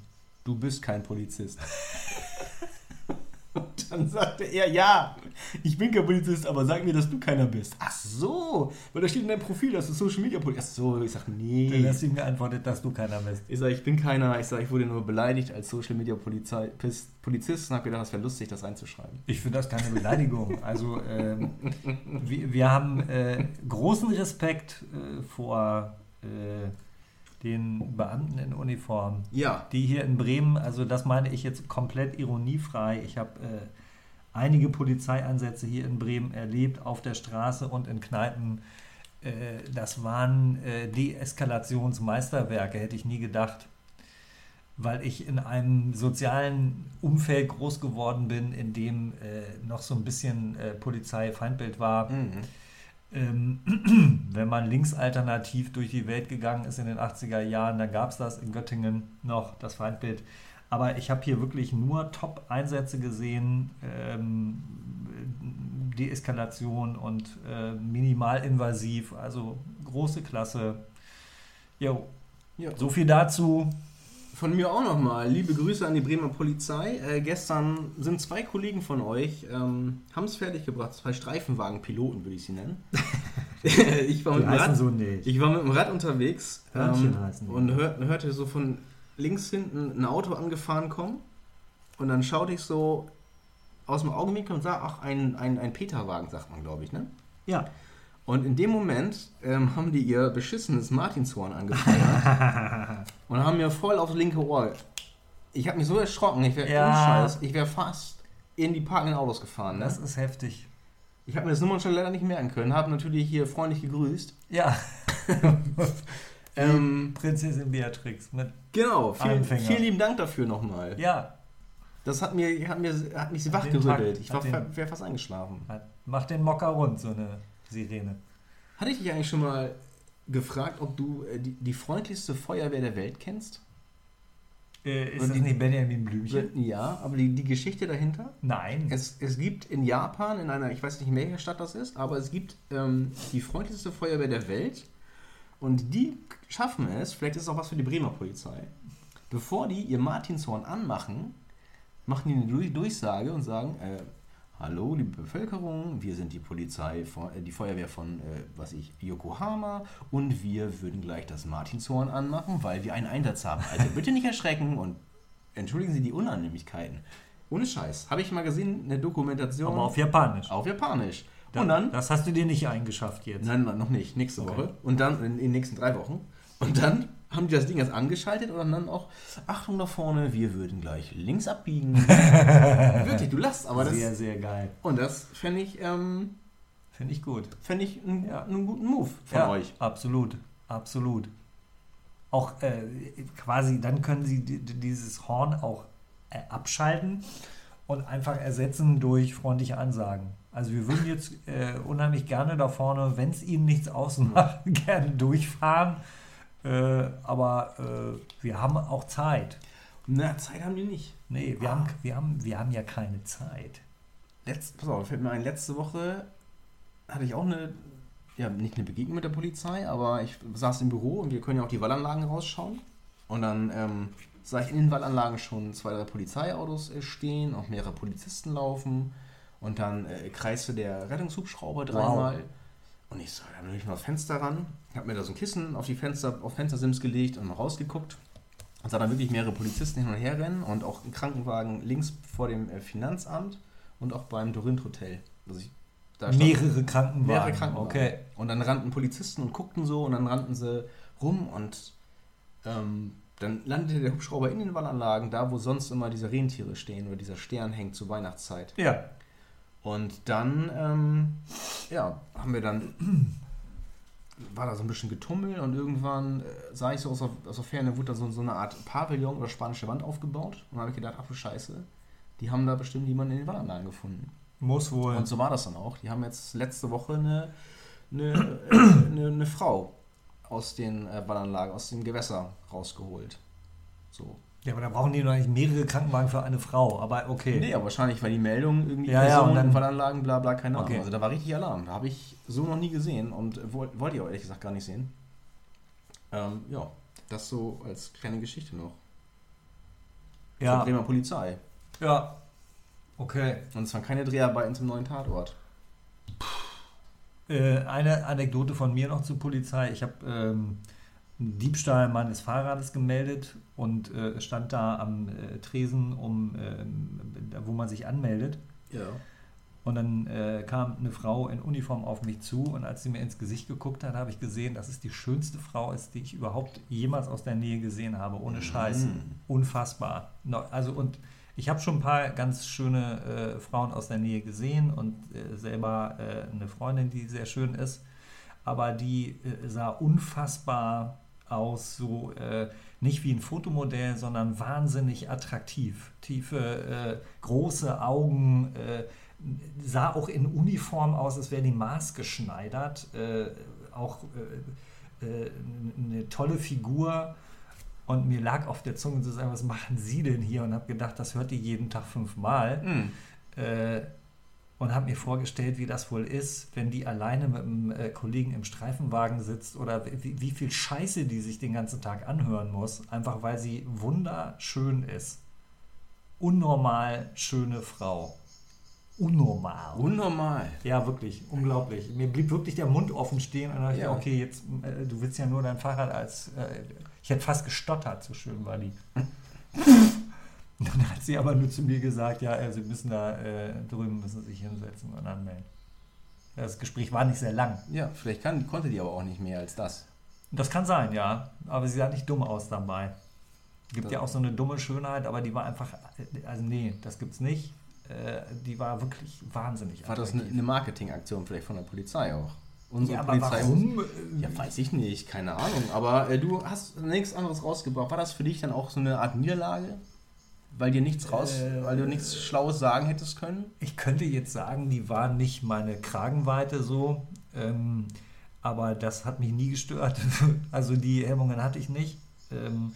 du bist kein Polizist. und Dann sagte er, ja, ich bin kein Polizist, aber sag mir, dass du keiner bist. Ach so, weil da steht in deinem Profil, dass du Social Media Polizist. Ach so, ich sag, Dann nee. hast du ihm geantwortet, dass du keiner bist. Ich sag, ich bin keiner. Ich sag, ich wurde nur beleidigt als Social Media Polizei, Polizist und hab gedacht, es wäre lustig, das reinzuschreiben. Ich finde das keine Beleidigung. Also ähm, wir, wir haben äh, großen Respekt äh, vor äh, den Beamten in Uniform, Ja. die hier in Bremen, also das meine ich jetzt komplett ironiefrei. Ich habe äh, einige Polizeieinsätze hier in Bremen erlebt, auf der Straße und in Kneipen. Äh, das waren äh, Deeskalationsmeisterwerke, hätte ich nie gedacht weil ich in einem sozialen Umfeld groß geworden bin, in dem äh, noch so ein bisschen Polizeifeindbild war. Mhm. Ähm, wenn man linksalternativ durch die Welt gegangen ist in den 80er Jahren, dann gab es das in Göttingen noch, das Feindbild. Aber ich habe hier wirklich nur Top-Einsätze gesehen, ähm, Deeskalation und äh, minimalinvasiv, also große Klasse. Jo, Ja. so viel dazu. Von mir auch nochmal liebe Grüße an die Bremer Polizei. Äh, gestern sind zwei Kollegen von euch, ähm, haben es fertiggebracht, zwei Streifenwagenpiloten würde ich sie nennen. ich, war mit Rad, so nicht. ich war mit dem Rad unterwegs ähm, und hör, hörte so von links hinten ein Auto angefahren kommen. Und dann schaute ich so aus dem Augenwinkel und sah, ach, ein, ein, ein Peterwagen, sagt man, glaube ich, ne? Ja. Und in dem Moment ähm, haben die ihr beschissenes Martinshorn angefeuert und haben mir voll aufs linke Ohr. Ich habe mich so erschrocken, ich wäre Ja. Ich wäre fast in die parkenden Autos gefahren. Ne? Das ist heftig. Ich habe mir das Nummernschilder leider nicht merken können, habe natürlich hier freundlich gegrüßt. Ja. Ähm, Prinzessin Beatrix mit. genau, vielen, vielen lieben Dank dafür nochmal. Ja. Das hat, mir, hat, mir, hat mich wachgerüttelt. Ich wäre fast eingeschlafen. Hat, macht den Mocker rund, so eine Sirene. Hatte ich dich eigentlich schon mal gefragt, ob du äh, die, die freundlichste Feuerwehr der Welt kennst? Äh, ist Und das die- nicht Benjamin Blümchen? Ja, aber die, die Geschichte dahinter? Nein. Es, es gibt in Japan, in einer, ich weiß nicht, in welcher Stadt das ist, aber es gibt ähm, die freundlichste Feuerwehr der Welt und die schaffen es, vielleicht ist es auch was für die Bremer Polizei, bevor die ihr Martinshorn anmachen, machen die eine Durch- Durchsage und sagen, äh, hallo liebe Bevölkerung, wir sind die Polizei, äh, die Feuerwehr von, äh, was ich, Yokohama und wir würden gleich das Martinshorn anmachen, weil wir einen Einsatz haben. Also bitte nicht erschrecken und entschuldigen Sie die Unannehmlichkeiten. Ohne Scheiß. Habe ich mal gesehen, eine Dokumentation Aber auf Japanisch. auf Japanisch. Da- Und dann, Das hast du dir nicht eingeschafft jetzt. nein, noch nicht, nächste Okay. Woche. Und dann in, den nächsten drei Wochen. Und dann haben die das Ding jetzt angeschaltet und dann auch, Achtung da vorne, wir würden gleich links abbiegen. Wirklich, du lachst, aber das. sehr, sehr geil. Und das fände ich, ähm, Finde ich gut. fänd ich einen, Ja. einen guten Move von ja, euch. Absolut. Absolut. Auch äh, quasi, dann können sie di- di- dieses Horn auch äh, abschalten und einfach ersetzen durch freundliche Ansagen. Also wir würden jetzt äh, unheimlich gerne da vorne, wenn es ihnen nichts ausmacht, gerne durchfahren. Äh, aber äh, wir haben auch Zeit. Na, Zeit haben die nicht. Nee, wir, Ah. haben, wir, haben, wir haben ja keine Zeit. Letzt, pass auf, fällt mir ein, letzte Woche hatte ich auch eine, ja, nicht eine Begegnung mit der Polizei, aber ich saß im Büro und wir können ja auch die Wallanlagen rausschauen. Und dann ähm, sah ich in den Wallanlagen schon zwei, drei Polizeiautos äh, stehen, auch mehrere Polizisten laufen. Und dann äh, kreiste der Rettungshubschrauber dreimal. Und ich so, dann will ich mal das Fenster ran. Hab mir da so ein Kissen auf die Fenster, auf Fenstersims gelegt und mal rausgeguckt. Und sah dann wirklich mehrere Polizisten hin und her rennen und auch ein Krankenwagen links vor dem äh, Finanzamt und auch beim Dorint Hotel. Also ich, Mehrere Krankenwagen. mehrere Krankenwagen. Okay. Und dann rannten Polizisten und guckten so und dann rannten sie rum und ähm, dann landete der Hubschrauber in den Wallanlagen, da wo sonst immer diese Rentiere stehen oder dieser Stern hängt zur Weihnachtszeit. Ja. Und dann, ähm, ja, haben wir dann, war da so ein bisschen Getummel und irgendwann äh, sah ich so aus der, aus der Ferne, wurde da so, so eine Art Pavillon oder spanische Wand aufgebaut. Und habe ich gedacht, ach du Scheiße, die haben da bestimmt jemanden in den Wallanlagen gefunden. Muss wohl. Und so war das dann auch. Die haben jetzt letzte Woche eine, eine, eine, eine Frau aus den äh, Wallanlagen, aus dem Gewässer rausgeholt. So. Ja, aber da brauchen die noch nicht mehrere Krankenwagen für eine Frau. Aber okay. Nee, aber wahrscheinlich war die Meldung irgendwie Ja, ja, und Personen, dann- Wallanlagen, bla bla, keine Ahnung. Okay. Also da war richtig Alarm. Da habe ich so noch nie gesehen und woll- wollte ich auch ehrlich gesagt gar nicht sehen. Ähm, ja, das so als kleine Geschichte noch. Zur ja. Bremer Polizei. ja. Okay. Und es waren keine Dreharbeiten zum neuen Tatort. Äh, eine Anekdote von mir noch zur Polizei. Ich habe ähm, Diebstahl meines Fahrrades gemeldet und äh, stand da am äh, Tresen, um, ähm, da, wo man sich anmeldet. Ja. Und dann äh, kam eine Frau in Uniform auf mich zu und als sie mir ins Gesicht geguckt hat, habe ich gesehen, dass es die schönste Frau ist, die ich überhaupt jemals aus der Nähe gesehen habe, ohne Scheiß. Unfassbar. No, also und ich habe schon ein paar ganz schöne äh, Frauen aus der Nähe gesehen und äh, selber äh, eine Freundin, die sehr schön ist, aber die äh, sah unfassbar aus, so äh, nicht wie ein Fotomodell, sondern wahnsinnig attraktiv. Tiefe, äh, große Augen, äh, sah auch in Uniform aus, als wäre die maßgeschneidert. Äh, auch äh, äh, eine tolle Figur. Und mir lag auf der Zunge zu sagen, was machen Sie denn hier? Und habe gedacht, das hört die jeden Tag fünfmal. Hm. Und habe mir vorgestellt, wie das wohl ist, wenn die alleine mit einem äh, Kollegen im Streifenwagen sitzt oder wie, wie viel Scheiße die sich den ganzen Tag anhören muss, einfach weil sie wunderschön ist. Unnormal schöne Frau. Unnormal. Unnormal. Ja, wirklich, unglaublich. Mir blieb wirklich der Mund offen stehen und dachte Ja. okay, jetzt, äh, du willst ja nur dein Fahrrad als. Äh, ich hätte fast gestottert, so schön war die. Und dann hat sie aber nur zu mir gesagt, ja, äh, sie müssen da äh, drüben müssen sich hinsetzen und anmelden. Das Gespräch war nicht sehr lang. Ja, vielleicht kann, konnte die aber auch nicht mehr als das. Das kann sein, ja. Aber sie sah nicht dumm aus dabei. Gibt Das- ja auch so eine dumme Schönheit, aber die war einfach, also nee, das gibt's nicht. Äh, die war wirklich wahnsinnig War das eine, attraktiv. Marketingaktion vielleicht von der Polizei auch? Unsere ja, aber warum? äh, Ja, weiß ich nicht, keine Ahnung. Aber äh, du hast nichts anderes rausgebracht. War das für dich dann auch so eine Art Niederlage? Weil dir nichts raus, Äh, weil du nichts Schlaues sagen hättest können? Ich könnte jetzt sagen, die war nicht meine Kragenweite so, ähm, aber das hat mich nie gestört. Also die Hemmungen hatte ich nicht. Ähm,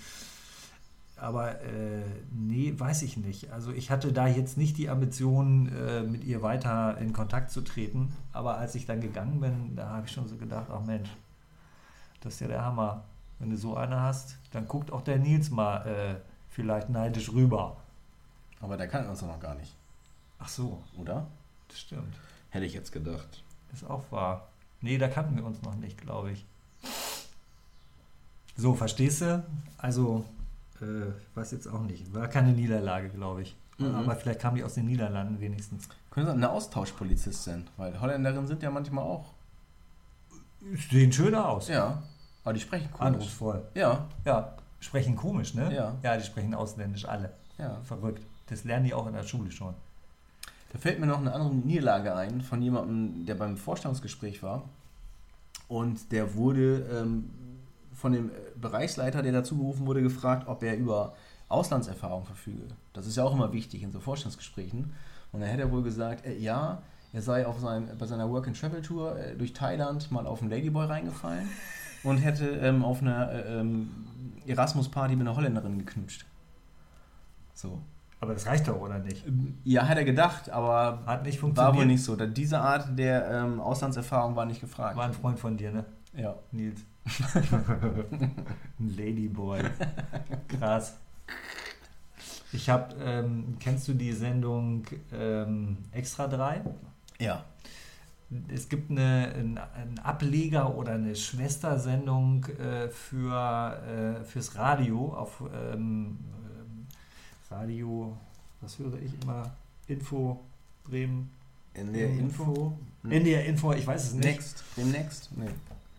aber äh, nee, weiß ich nicht. Also ich hatte da jetzt nicht die Ambition, äh, mit ihr weiter in Kontakt zu treten. Aber als ich dann gegangen bin, da habe ich schon so gedacht, ach Mensch, das ist ja der Hammer. Wenn du so eine hast, dann guckt auch der Nils mal äh, vielleicht neidisch rüber. Aber der kannte uns doch noch gar nicht, Ach so, oder? das stimmt. Hätte ich jetzt gedacht. Ist auch wahr. Nee, da kannten wir uns noch nicht, glaube ich. So, verstehst du? Also, äh, ich weiß jetzt auch nicht. War keine Niederlage, glaube ich. Mhm. Aber vielleicht kam die aus den Niederlanden wenigstens. Könnte sein, eine Austauschpolizistin, weil Holländerinnen sind ja manchmal auch. Sehen schöner aus. Ja, aber die sprechen komisch. Anspruchsvoll. Ja, Ja, sprechen komisch, ne? Ja. Ja, die sprechen ausländisch alle. ja. Verrückt. Das lernen die auch in der Schule schon. Da fällt mir noch eine andere Niederlage ein von jemandem, der beim Vorstellungsgespräch war. Und der wurde ähm, von dem Bereichsleiter, der dazu gerufen wurde, gefragt, ob er über Auslandserfahrung verfüge. Das ist ja auch immer wichtig in so Vorstellungsgesprächen. Und da hätte er wohl gesagt, äh, ja, er sei auf seinem, bei seiner Work-and-Travel-Tour äh, durch Thailand mal auf einen Ladyboy reingefallen und hätte ähm, auf einer äh, ähm, Erasmus-Party mit einer Holländerin geknutscht. So. Aber das reicht doch, oder nicht? Ja, hat er gedacht, aber Hat nicht war funktioniert. wohl nicht so. Diese Art der ähm, Auslandserfahrung war nicht gefragt. War ein Freund von dir, ne? Ja. Nils. Ein Ladyboy. Krass. Ich habe, ähm, kennst du die Sendung ähm, Extra 3? Ja. Es gibt eine, einen, Ableger oder eine Schwestersendung äh, für, äh, fürs Radio auf ähm, ähm, Radio, was höre ich immer? Info Bremen. In der Info. NDR Info, ich weiß es nicht. Next. Demnächst? Nee.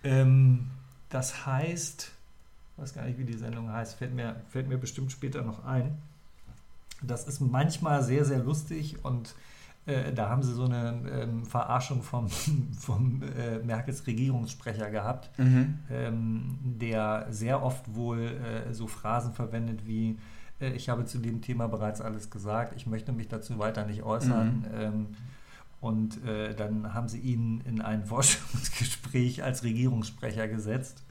Ähm, das heißt, ich weiß gar nicht, wie die Sendung heißt, fällt mir, fällt mir bestimmt später noch ein. Das ist manchmal sehr, sehr lustig und äh, da haben sie so eine ähm, Verarschung vom, vom äh, Merkels Regierungssprecher gehabt, Mhm. ähm, der sehr oft wohl äh, so Phrasen verwendet wie äh, ich habe zu dem Thema bereits alles gesagt, ich möchte mich dazu weiter nicht äußern. Mhm. Ähm, und äh, dann haben sie ihn in ein Forschungsgespräch als Regierungssprecher gesetzt.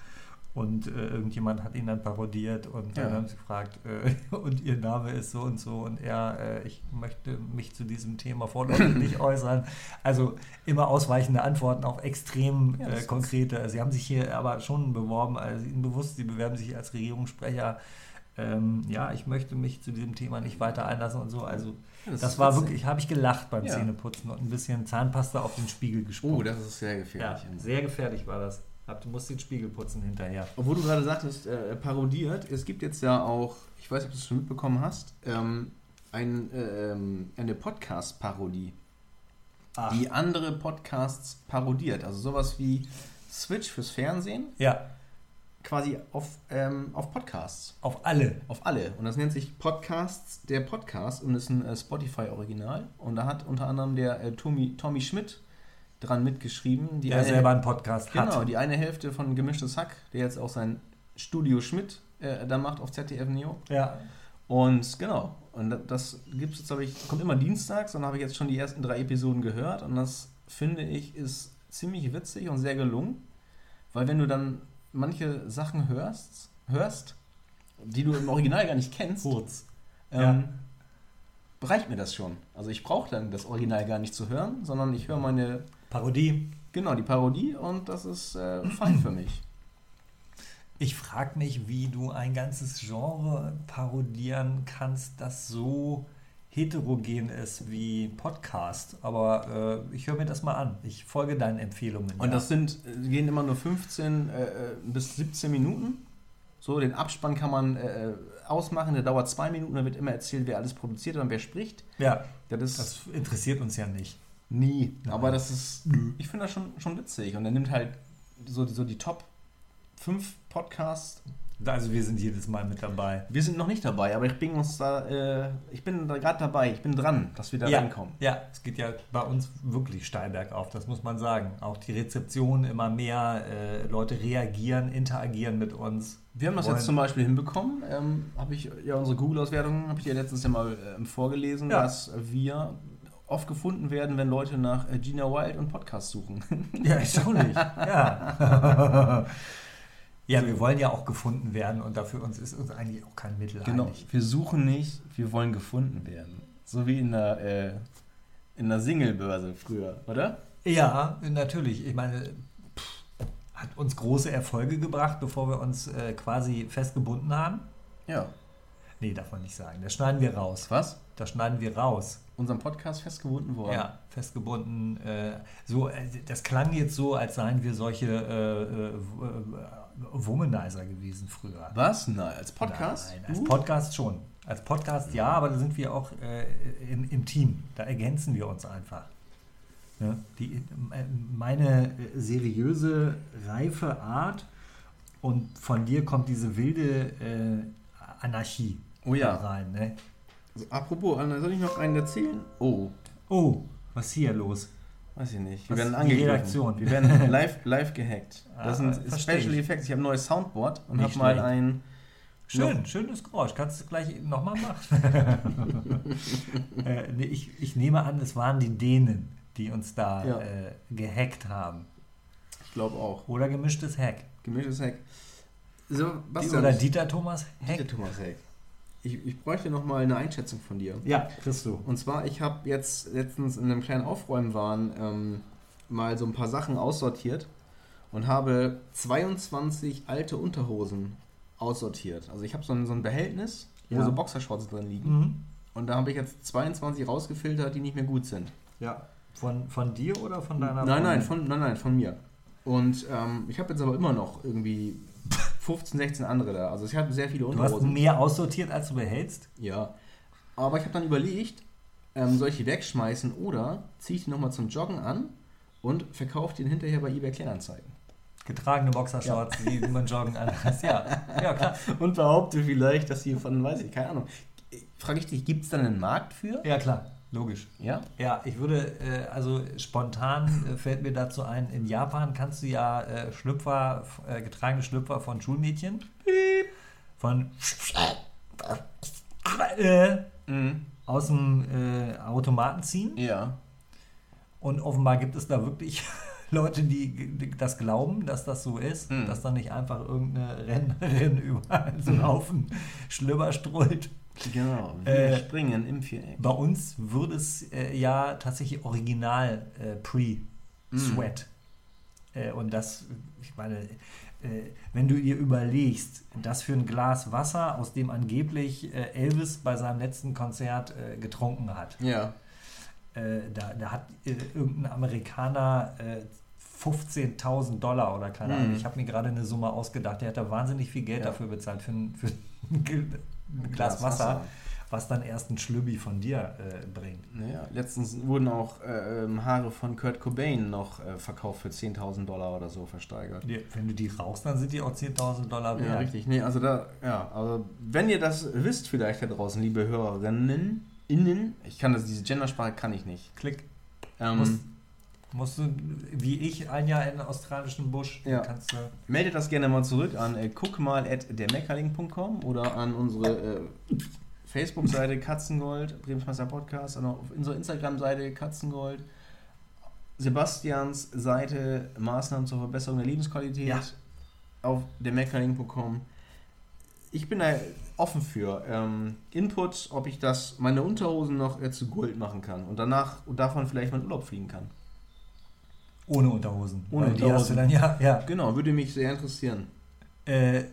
Und äh, irgendjemand hat ihn dann parodiert und dann Ja. haben sie gefragt, äh, und ihr Name ist so und so und er, äh, ich möchte mich zu diesem Thema vorläufig nicht äußern. Also immer ausweichende Antworten auf extrem Ja, äh, konkrete. Sie haben sich hier aber schon beworben, also ihnen bewusst, sie bewerben sich als Regierungssprecher ähm, ja, ich möchte mich zu diesem Thema nicht weiter einlassen und so. Also das das, war witzig. wirklich, habe ich gelacht beim. Zähneputzen und ein bisschen Zahnpasta auf den Spiegel gesprungen. Oh, das ist sehr gefährlich. sehr gefährlich war das. Hab- Du musst den Spiegel putzen hinterher. Obwohl du gerade sagtest, äh, parodiert, es gibt jetzt ja auch, ich weiß nicht, ob du es schon mitbekommen hast, ähm, ein, äh, ähm, eine Podcast-Parodie, die andere Podcasts parodiert. Also sowas wie Switch fürs Fernsehen, Ja, quasi auf, ähm, auf Podcasts. auf alle. Auf alle. Und das nennt sich Podcasts, der Podcast und ist ein äh, Spotify-Original. Und da hat unter anderem der äh, Tommy, Tommy Schmidt dran mitgeschrieben. Die Der eine- selber einen Podcast Genau, hat. die eine Hälfte von Gemischtes Hack, der jetzt auch sein Studio Schmidt äh, da macht auf ZDF Neo. Ja, Und genau, und da- das gibt's jetzt, glaube ich, kommt immer dienstags und habe ich jetzt schon die ersten drei Episoden gehört und das finde ich ist ziemlich witzig und sehr gelungen, weil wenn du dann manche Sachen hörst, hörst, die du im Original gar nicht kennst, kurz. ähm, reicht mir das schon. Also ich brauche dann das Original gar nicht zu hören, sondern ich höre meine, Parodie. genau, die Parodie und das ist äh, fein für mich. Ich frage mich, wie du ein ganzes Genre parodieren kannst, das so heterogen ist wie Podcast. Aber äh, ich höre mir das mal an. Ich folge deinen Empfehlungen. Und ja. das sind, äh, gehen immer nur 15 äh, äh, bis 17 Minuten. So, den Abspann kann man äh, ausmachen, der dauert zwei Minuten, da wird immer erzählt, wer alles produziert und wer spricht. ja, Das ist das interessiert uns ja nicht. Nie. Nein. Aber das ist, ich finde das schon, schon witzig. Und er nimmt halt so, so die Top 5 Podcasts. Also wir sind jedes Mal mit dabei. Wir sind noch nicht dabei, aber ich bin uns da, äh, ich bin da gerade dabei, ich bin dran, dass wir da ja, reinkommen. ja, es geht ja bei uns wirklich steil bergauf, das muss man sagen. Auch die Rezeption immer mehr, äh, Leute reagieren, interagieren mit uns. Wir haben das jetzt zum Beispiel hinbekommen. Ähm, habe ich ja unsere Google-Auswertung habe ich dir letztens ja mal ähm, vorgelesen, Ja. dass wir oft gefunden werden, wenn Leute nach äh, Gina Wild und Podcasts suchen. Ja, erstaunlich. ja. ja, wir wollen ja auch gefunden werden und dafür uns ist uns eigentlich auch kein Mittel Genau. heilig. Wir suchen nicht, wir wollen gefunden werden. So wie in der äh, in der Singlebörse früher, oder? Ja, natürlich. Ich meine, pff, hat uns große Erfolge gebracht, bevor wir uns äh, quasi festgebunden haben. Ja. Nee, darf man nicht sagen. Das schneiden wir raus. Was? Das schneiden wir raus. Unserem Podcast festgebunden worden. Ja, festgebunden. Äh, so, äh, das klang jetzt so, als seien wir solche äh, äh, Womanizer gewesen früher. Was? Nein, als Podcast? Nein, als Uh. Podcast schon. Als Podcast ja, aber da sind wir auch äh, im, im Team. Da ergänzen wir uns einfach. Ne? Die, äh, meine äh, seriöse, reife Art und von dir kommt diese wilde äh, Anarchie Oh ja. rein. Ne? Apropos, Anna, soll ich noch einen erzählen? Oh, Oh, was ist hier los? weiß ich nicht. Wir Was werden die angegriffen. Redaktion? Wir werden live, live gehackt. Das Ah, sind Special ich. Effects. Ich habe ein neues Soundboard und habe mal ein Schön, schönes Geräusch. Kannst du gleich nochmal machen? äh, nee, ich, ich nehme an, es waren die Dänen, die uns da Ja. äh, gehackt haben. Ich glaube auch. Oder gemischtes Hack. Gemischtes Hack. So, Die, Bastian, oder Dieter Thomas Dieter Hack. Thomas Hack. Ich, ich bräuchte noch mal eine Einschätzung von dir. Ja, kriegst du. Und zwar, ich habe jetzt letztens in einem kleinen Aufräumwahn ähm, mal so ein paar Sachen aussortiert und habe 22 alte Unterhosen aussortiert. Also ich habe so ein, so ein Behältnis, wo Ja. so Boxershorts drin liegen. Mhm. Und da habe ich jetzt 22 rausgefiltert, die nicht mehr gut sind. Ja. Von, von dir oder von deiner Nein, nein, von, nein, nein, von mir. Und ähm, ich habe jetzt aber immer noch irgendwie 15, 16 andere da. Also ich habe sehr viele Du hast Unterhosen. mehr aussortiert, als du behältst? Ja. Aber ich habe dann überlegt, ähm, soll ich die wegschmeißen oder ziehe ich die nochmal zum Joggen an und verkaufe die hinterher bei eBay Kleinanzeigen. Getragene Boxershorts, die man joggen anhast. Ja, ja, klar. Und behaupte vielleicht, dass die von, weiß ich, keine Ahnung. Frage ich dich, gibt es da einen Markt für? Ja, klar. Logisch. Ja? Ja, ich würde, äh, also spontan äh, fällt mir dazu ein, in Japan kannst du ja äh, Schlüpfer, äh, getragene Schlüpfer von Schulmädchen, von äh, Mhm. aus dem äh, Automaten ziehen. Ja. Und offenbar gibt es da wirklich Leute, die das glauben, dass das so ist, Mhm. dass da nicht einfach irgendeine Rentnerin überall so einen Haufen Schlüpper strollt. Genau. Wir Äh, springen im Viereck. Bei uns würde es äh, ja tatsächlich original äh, Pre-Sweat. Äh, und das, ich meine, äh, wenn du dir überlegst, dass für ein Glas Wasser, aus dem angeblich äh, Elvis bei seinem letzten Konzert getrunken hat, Ja. da, da hat irgendein Amerikaner äh, 15.000 Dollar oder keine Ahnung. Mhm. Ich habe mir gerade eine Summe ausgedacht. Der hat da wahnsinnig viel Geld Ja. dafür bezahlt für ein, für ein ein Glas Wasser, was dann erst ein Schlübbi von dir äh, bringt. Naja, letztens wurden auch äh, ähm, Haare von Kurt Cobain noch äh, verkauft für 10.000 Dollar oder so versteigert. Die, wenn du die rauchst, dann sind die auch 10.000 Dollar wert. Ja, richtig. Nee, also da, ja, also wenn ihr das wisst vielleicht da draußen, liebe Hörerinnen, innen, ich kann das, diese Gendersprache kann ich nicht. Klick. Ähm, Musst, du, wie ich, ein Jahr in den australischen Busch, Ja. kannst du. meldet das gerne mal zurück an äh, guckmal.dermeckerling.com oder an unsere äh, Facebook-Seite Katzengold, Bremsmeister Podcast, und auf unserer Instagram-Seite Katzengold, Sebastians Seite Maßnahmen zur Verbesserung der Lebensqualität Ja. auf dermeckerling.com. Ich bin da offen für ähm, Input, ob ich das, meine Unterhosen noch äh, zu Gold machen kann und danach und davon vielleicht mal in Urlaub fliegen kann. Ohne Unterhosen. Ohne Weil die hast du Unterhosen. dann, ja, ja. Genau, würde mich sehr interessieren. Äh,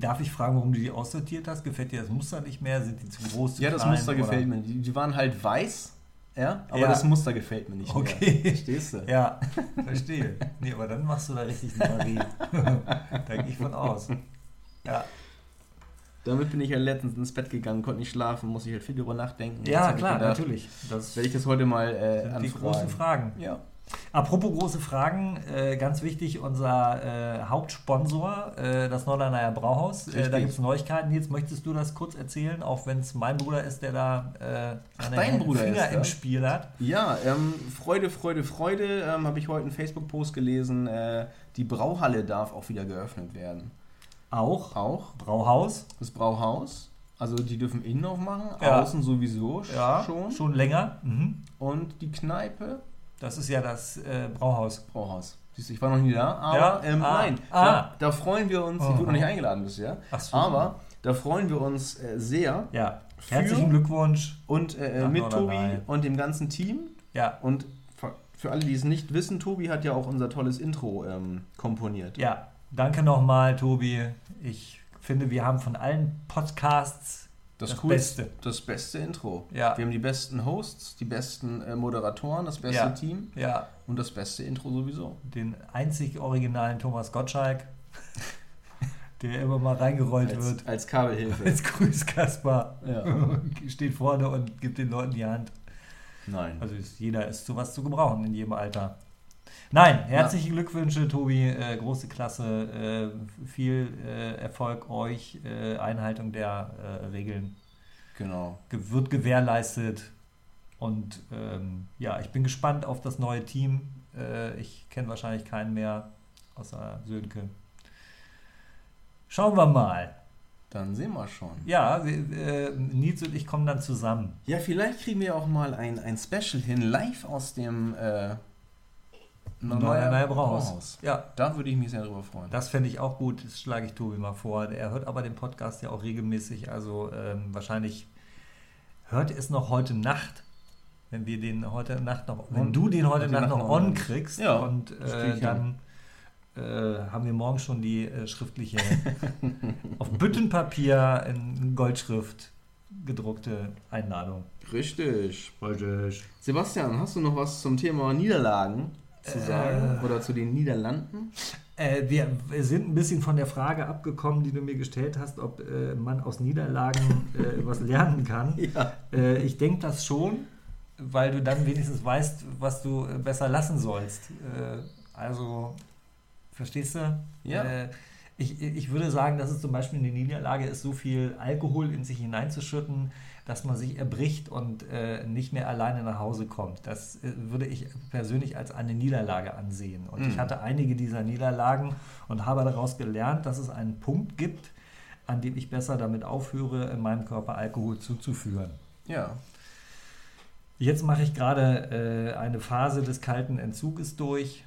darf ich fragen, warum du die aussortiert hast? Gefällt dir das Muster nicht mehr? Sind die zu groß? Zu Ja, das klein, Muster oder? gefällt mir. Die, die waren halt weiß, ja, aber Ja. das Muster gefällt mir nicht Okay. mehr. Verstehst du? Ja, verstehe. Nee, aber dann machst du da richtig eine Marie. da gehe ich von aus. Ja, Damit bin ich ja letztens ins Bett gegangen, konnte nicht schlafen, muss ich halt viel darüber nachdenken. Ja klar, gedacht, natürlich. Das Werde ich das heute mal äh, die großen Fragen. Ja. Apropos große Fragen, äh, ganz wichtig, unser äh, Hauptsponsor, äh, das Norderneier Brauhaus. Äh, da gibt es Neuigkeiten. Jetzt möchtest du das kurz erzählen, auch wenn es mein Bruder ist, der da äh, Bruder Finger ist im? Spiel hat. Ja, ähm, Freude, Freude, Freude, ähm, habe ich heute einen Facebook-Post gelesen. Äh, die Brauhalle darf auch wieder geöffnet werden. Auch Auch Brauhaus. das Brauhaus. Also die dürfen innen aufmachen, Ja. außen sowieso Ja, schon. schon länger. Mhm. Und die Kneipe Das ist ja das äh, Brauhaus. Brauhaus. Siehst du, ich war noch nie da, aber Ja? ähm, Ah. nein, Ah. Da, da freuen wir uns. Ich Aha. wurde noch nicht eingeladen bisher, so. aber da freuen wir uns äh, sehr Ja. Herzlichen Glückwunsch. und äh, Nach mit. Tobi und dem ganzen Team. Ja, Und für, für alle, die es nicht wissen, Tobi hat ja auch unser tolles Intro ähm, komponiert. ja. Danke nochmal, Tobi. Ich finde, wir haben von allen Podcasts das coolste- Beste. Das beste Intro. Ja. Wir haben die besten Hosts, die besten äh, Moderatoren, das beste Ja. Team Ja, und das beste Intro sowieso. den einzig originalen Thomas Gottschalk, der immer mal reingerollt Als, wird. als Kabelhilfe. Als Grüßkasper. Ja. Steht vorne und gibt den Leuten die Hand. Nein. Also ist, jeder ist sowas zu gebrauchen in jedem Alter. Nein, herzliche Glückwünsche, Tobi. Äh, große Klasse. Äh, viel äh, Erfolg euch. Äh, Einhaltung der äh, Regeln Genau. ge wird gewährleistet. Und ähm, ja, ich bin gespannt auf das neue Team. Äh, ich kenne wahrscheinlich keinen mehr außer Sönke. Schauen wir mal. Dann sehen wir schon. Ja, wir, äh, Nils und ich kommen dann zusammen. Ja, vielleicht kriegen wir auch mal ein, ein Special hin, live aus dem äh, Neuer, neuer Brauhaus. Ja, Da würde ich mich sehr drüber freuen. Das fände ich auch gut, das schlage ich Tobi mal vor. Er hört aber den Podcast ja auch regelmäßig, also ähm, wahrscheinlich hört es noch heute Nacht, wenn wir den heute Nacht noch, wenn du den heute Nacht Nacht noch on kriegst Ja, und äh, dann äh, haben wir morgen schon die äh, schriftliche auf Büttenpapier in Goldschrift gedruckte Einladung. Richtig. Sebastian, hast du noch was zum Thema Niederlagen zu sagen? Oder zu den Niederlanden? Äh, wir sind ein bisschen von der Frage abgekommen, die du mir gestellt hast, ob äh, man aus Niederlagen äh, was lernen kann. Ja. Äh, ich denke das schon, weil du dann wenigstens weißt, was du äh, besser lassen sollst. Äh, also, verstehst du? Ja. Äh, ich, ich würde sagen, dass es zum Beispiel eine Niederlage ist, so viel Alkohol in sich hineinzuschütten, dass man sich erbricht und äh, nicht mehr alleine nach Hause kommt. Das äh, würde ich persönlich als eine Niederlage ansehen. Und ich Mhm. hatte einige dieser Niederlagen und habe daraus gelernt, dass es einen Punkt gibt, an dem ich besser damit aufhöre, in meinem Körper Alkohol zuzuführen. Ja. Jetzt mache ich gerade äh, eine Phase des kalten Entzuges durch.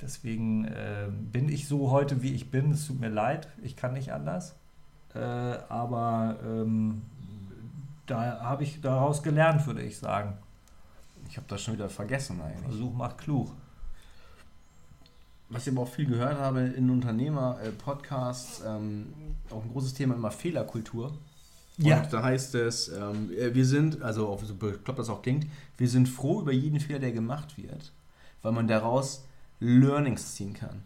Deswegen äh, bin ich so heute, wie ich bin. Es tut mir leid, ich kann nicht anders. Äh, aber ähm, da habe ich daraus gelernt, würde ich sagen. Ich habe das schon wieder vergessen eigentlich. Versuch macht klug. was ich aber auch viel gehört habe in Unternehmer-Podcasts, ähm, auch ein großes Thema immer Fehlerkultur. Ja. Und da heißt es, ähm, äh, wir sind, also so bekloppt das auch klingt, wir sind froh über jeden Fehler, der gemacht wird, weil man daraus Learnings ziehen kann.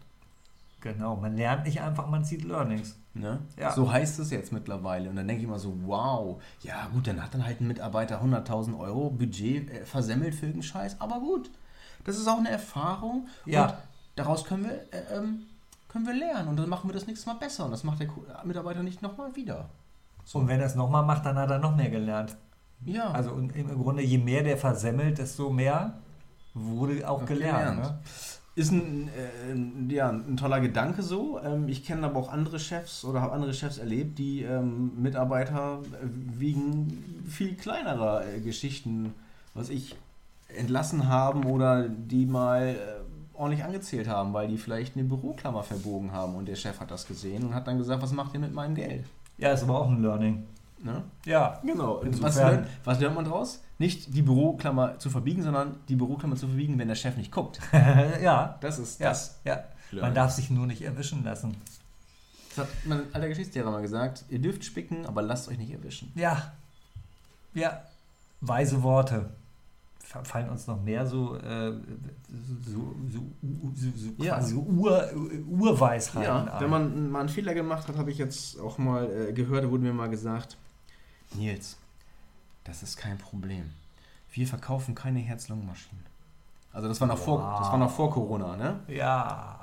Genau, man lernt nicht einfach, man zieht Learnings. Ne? Ja. So heißt es jetzt mittlerweile. Und dann denke ich immer so, wow, ja gut, dann hat dann halt ein Mitarbeiter 100.000 Euro Budget äh, versemmelt für irgendeinen Scheiß. Aber gut, das ist auch eine Erfahrung. Ja. Und daraus können wir, äh, ähm, können wir lernen. Und dann machen wir das nächste Mal besser. Und das macht der Ko- Mitarbeiter nicht nochmal wieder. Und wenn er es nochmal macht, dann hat er noch mehr gelernt. Ja. Also und im Grunde, je mehr der versemmelt, desto mehr wurde auch Auch gelernt. gelernt. Ne? Ist ein, äh, ja, ein toller Gedanke so. Ähm, ich kenne aber auch andere Chefs oder habe andere Chefs erlebt, die ähm, Mitarbeiter äh, wegen viel kleinerer äh, Geschichten, was ich, entlassen haben oder die mal äh, ordentlich angezählt haben, weil die vielleicht eine Büroklammer verbogen haben und der Chef hat das gesehen und hat dann gesagt, was macht ihr mit meinem Geld? Ja, ist aber auch ein Learning. Ne? Ja. Genau. Was, lernt, was lernt man draus? Nicht die Büroklammer zu verbiegen, sondern die Büroklammer zu verbiegen, wenn der Chef nicht guckt. ja. Das ist Ja, das. ja. Man darf sich nur nicht erwischen lassen. Das hat mein alter Geschichtslehrer mal gesagt, ihr dürft spicken, aber lasst euch nicht erwischen. Ja. Ja. Weise Worte. Fa- Fallen uns noch mehr so, äh, so, so, so, so, Ja. quasi Ur, Urweisheiten Ja, ein. wenn man mal einen Fehler gemacht hat, habe ich jetzt auch mal äh, gehört, da wurde mir mal gesagt, Nils, das ist kein Problem. Wir verkaufen keine Herz-Lungen-Maschinen. Also das war noch vor, Wow. das war noch vor Corona, ne? Ja.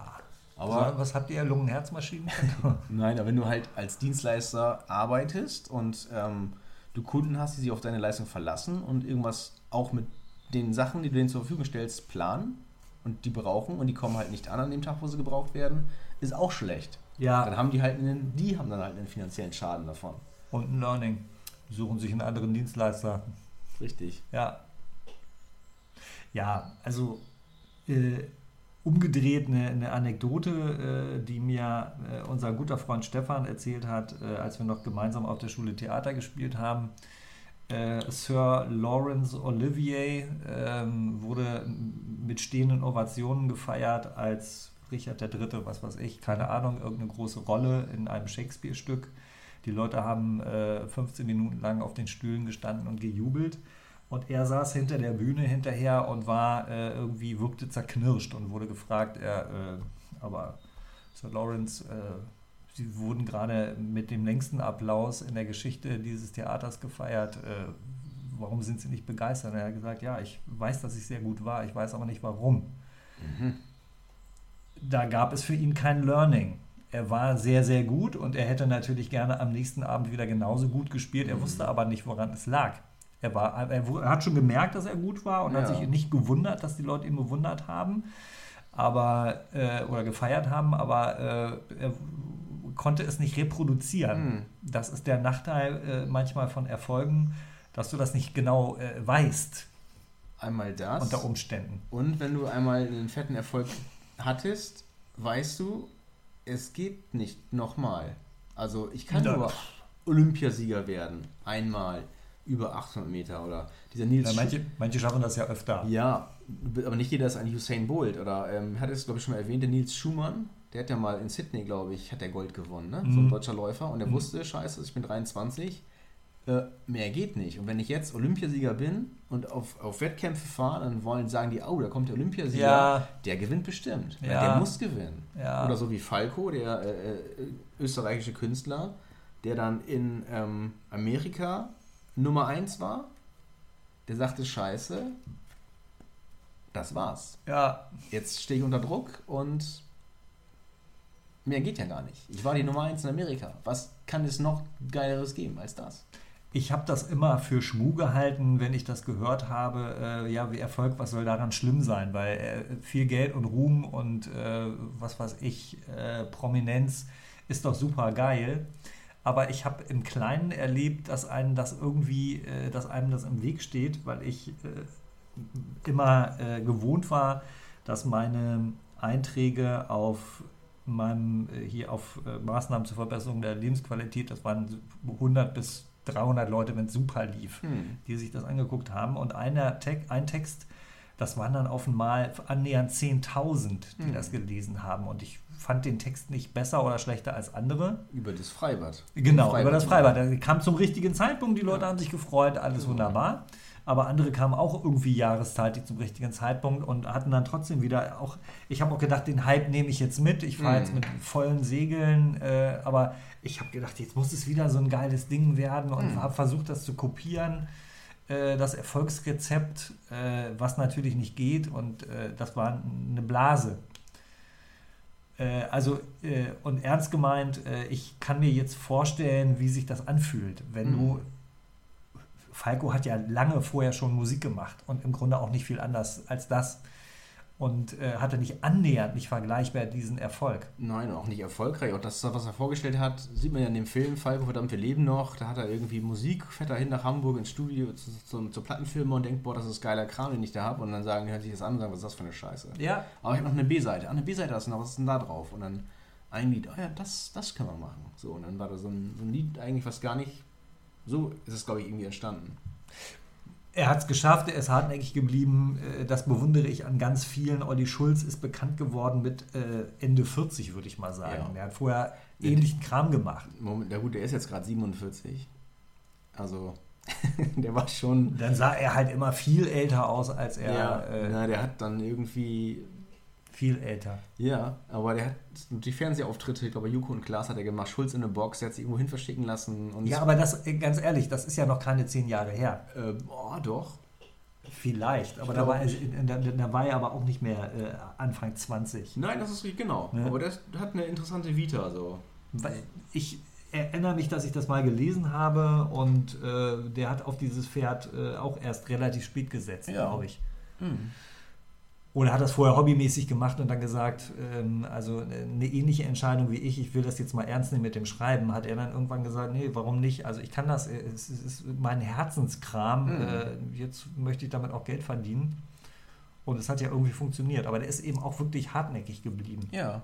Aber was habt ihr? Lungen-Herzmaschinen? nein, aber wenn du halt als Dienstleister arbeitest und ähm, du Kunden hast, die sich auf deine Leistung verlassen und irgendwas auch mit den Sachen, die du denen zur Verfügung stellst, planen und die brauchen und die kommen halt nicht an an dem Tag, wo sie gebraucht werden, ist auch schlecht. Dann ja. haben die halt einen, die haben dann halt einen finanziellen Schaden davon. Und ein Learning. Suchen sich einen anderen Dienstleister. Richtig. Ja. Ja, also äh, umgedreht eine, eine Anekdote, äh, die mir äh, unser guter Freund Stefan erzählt hat, äh, als wir noch gemeinsam auf der Schule Theater gespielt haben. Äh, Sir Lawrence Olivier ähm, wurde mit stehenden Ovationen gefeiert als Richard III., was weiß ich, keine Ahnung, irgendeine große Rolle in einem Shakespeare-Stück. Die Leute haben äh, 15 Minuten lang auf den Stühlen gestanden und gejubelt. Und er saß hinter der Bühne hinterher und war äh, irgendwie, wirkte zerknirscht und wurde gefragt, er, äh, aber Sir Lawrence, äh, Sie wurden gerade mit dem längsten Applaus in der Geschichte dieses Theaters gefeiert. Äh, warum sind Sie nicht begeistert? Und er hat gesagt, ja, ich weiß, dass ich sehr gut war, ich weiß aber nicht warum. Da gab es für ihn kein Learning. Er war sehr, sehr gut und er hätte natürlich gerne am nächsten Abend wieder genauso gut gespielt. Er wusste aber nicht, woran es lag. Er, war, er, hat schon gemerkt, dass er gut war und hat Ja. sich nicht gewundert, dass die Leute ihn bewundert haben aber, äh, oder gefeiert haben, aber äh, er konnte es nicht reproduzieren. Hm. Das ist der Nachteil äh, manchmal von Erfolgen, dass du das nicht genau äh, weißt Einmal das. unter Umständen. Und wenn du einmal einen fetten Erfolg hattest, weißt du, es geht nicht nochmal. Also ich kann Ja. nur Olympiasieger werden. Einmal über 800 Meter oder dieser Nils Ja, manche, manche schaffen das ja öfter. Ja, aber nicht jeder ist ein Usain Bolt. Oder ähm, hat es, glaube ich, schon mal erwähnt, der Nils Schumann, der hat ja mal in Sydney, glaube ich, hat der Gold gewonnen, ne? So ein Mhm. deutscher Läufer. Und er Mhm. wusste, scheiße, ich bin 23, äh, mehr geht nicht. Und wenn ich jetzt Olympiasieger bin und auf, auf Wettkämpfe fahre, dann wollen sagen die, oh, da kommt der Olympiasieger, Ja. der gewinnt bestimmt. Ja. Der muss gewinnen. Ja. Oder so wie Falco, der äh, äh, österreichische Künstler, der dann in ähm, Amerika Nummer 1 war. Der sagte, scheiße, das war's. Ja, Jetzt stehe ich unter Druck und mehr geht ja gar nicht. Ich war die Nummer 1 in Amerika. Was kann es noch Geileres geben als das? Ich habe das immer für Schmu gehalten, wenn ich das gehört habe. Äh, ja, wie Erfolg, was soll daran schlimm sein? Weil äh, viel Geld und Ruhm und äh, was weiß ich, äh, Prominenz ist doch super geil. Aber ich habe im Kleinen erlebt, dass einem das irgendwie, äh, dass einem das im Weg steht, weil ich äh, immer gewohnt war, dass meine Einträge auf meinem hier auf Maßnahmen zur Verbesserung der Lebensqualität, das waren 100 bis 300 Leute, wenn es super lief, Hm. die sich das angeguckt haben. Und einer Te ein Text, Das waren dann auf einmal annähernd 10.000, die das gelesen haben. Und ich fand den Text nicht besser oder schlechter als andere. Über das Freibad. Genau, über das Freibad. Ja. Der kam zum richtigen Zeitpunkt, die Leute haben sich gefreut, alles wunderbar. Aber andere kamen auch irgendwie jahreszeitig zum richtigen Zeitpunkt und hatten dann trotzdem wieder auch, ich habe auch gedacht, den Hype nehme ich jetzt mit. Ich fahre jetzt mit vollen Segeln, äh, aber ich habe gedacht, jetzt muss es wieder so ein geiles Ding werden und habe versucht, das zu kopieren. Äh, das Erfolgsrezept, äh, was natürlich nicht geht und äh, das war eine Blase. Äh, also, äh, und ernst gemeint, ich kann mir jetzt vorstellen, wie sich das anfühlt, wenn du. Falco hat ja lange vorher schon Musik gemacht und im Grunde auch nicht viel anders als das. Und äh, hatte nicht annähernd nicht vergleichbar diesen Erfolg. Nein, auch nicht erfolgreich. Auch das, was er vorgestellt hat, sieht man ja in dem Film Falco, verdammt, wir leben noch. Da hat er irgendwie Musik, fährt er hin nach Hamburg ins Studio zu, zu, zur Plattenfirma und denkt, boah, das ist geiler Kram, den ich da habe. Und dann sagen, hören sich das an und sagen, was ist das für eine Scheiße. Ja. Aber ich habe noch eine B-Seite. Ah, eine B-Seite hast du noch, was ist denn da drauf? Und dann ein Lied, oh ja, das, das können wir machen. So, und dann war da so ein, so ein Lied eigentlich, was gar nicht, so ist es, glaube ich, irgendwie entstanden. Er hat es geschafft, er ist hartnäckig geblieben. Äh, Das bewundere ich an ganz vielen. Olli Schulz ist bekannt geworden mit äh, Ende 40, würde ich mal sagen. Ja. Er hat vorher ähnlichen Kram gemacht. Moment, ja gut, der ist jetzt gerade 47. Also, der war schon. Dann sah er halt immer viel älter aus, als er Ja, äh, na, der hat dann irgendwie. Viel älter. Ja, aber der hat die Fernsehauftritte, ich glaube, Joko und Klaas hat er gemacht, Schulz in eine Box, der hat sich irgendwo hin verschicken lassen. Und Ja, aber das, äh, ganz ehrlich, das ist ja noch keine zehn Jahre her. Äh, boah, doch. Vielleicht, aber da war, er, da, da war er aber auch nicht mehr äh, Anfang 20. Nein, das ist richtig, genau. Ja. Aber der ist- hat eine interessante Vita, so. Weil ich erinnere mich, dass ich das mal gelesen habe und äh, der hat auf dieses Pferd äh, auch erst relativ spät gesetzt, Ja. glaube ich. Hm. Oder hat das vorher hobbymäßig gemacht und dann gesagt, ähm, also eine ähnliche Entscheidung wie ich, ich will das jetzt mal ernst nehmen mit dem Schreiben, hat er dann irgendwann gesagt, nee, warum nicht? Also ich kann das, äh, es, ist mein Herzenskram, Mhm. äh, jetzt möchte ich damit auch Geld verdienen. Und es hat ja irgendwie funktioniert, aber der ist eben auch wirklich hartnäckig geblieben. Ja,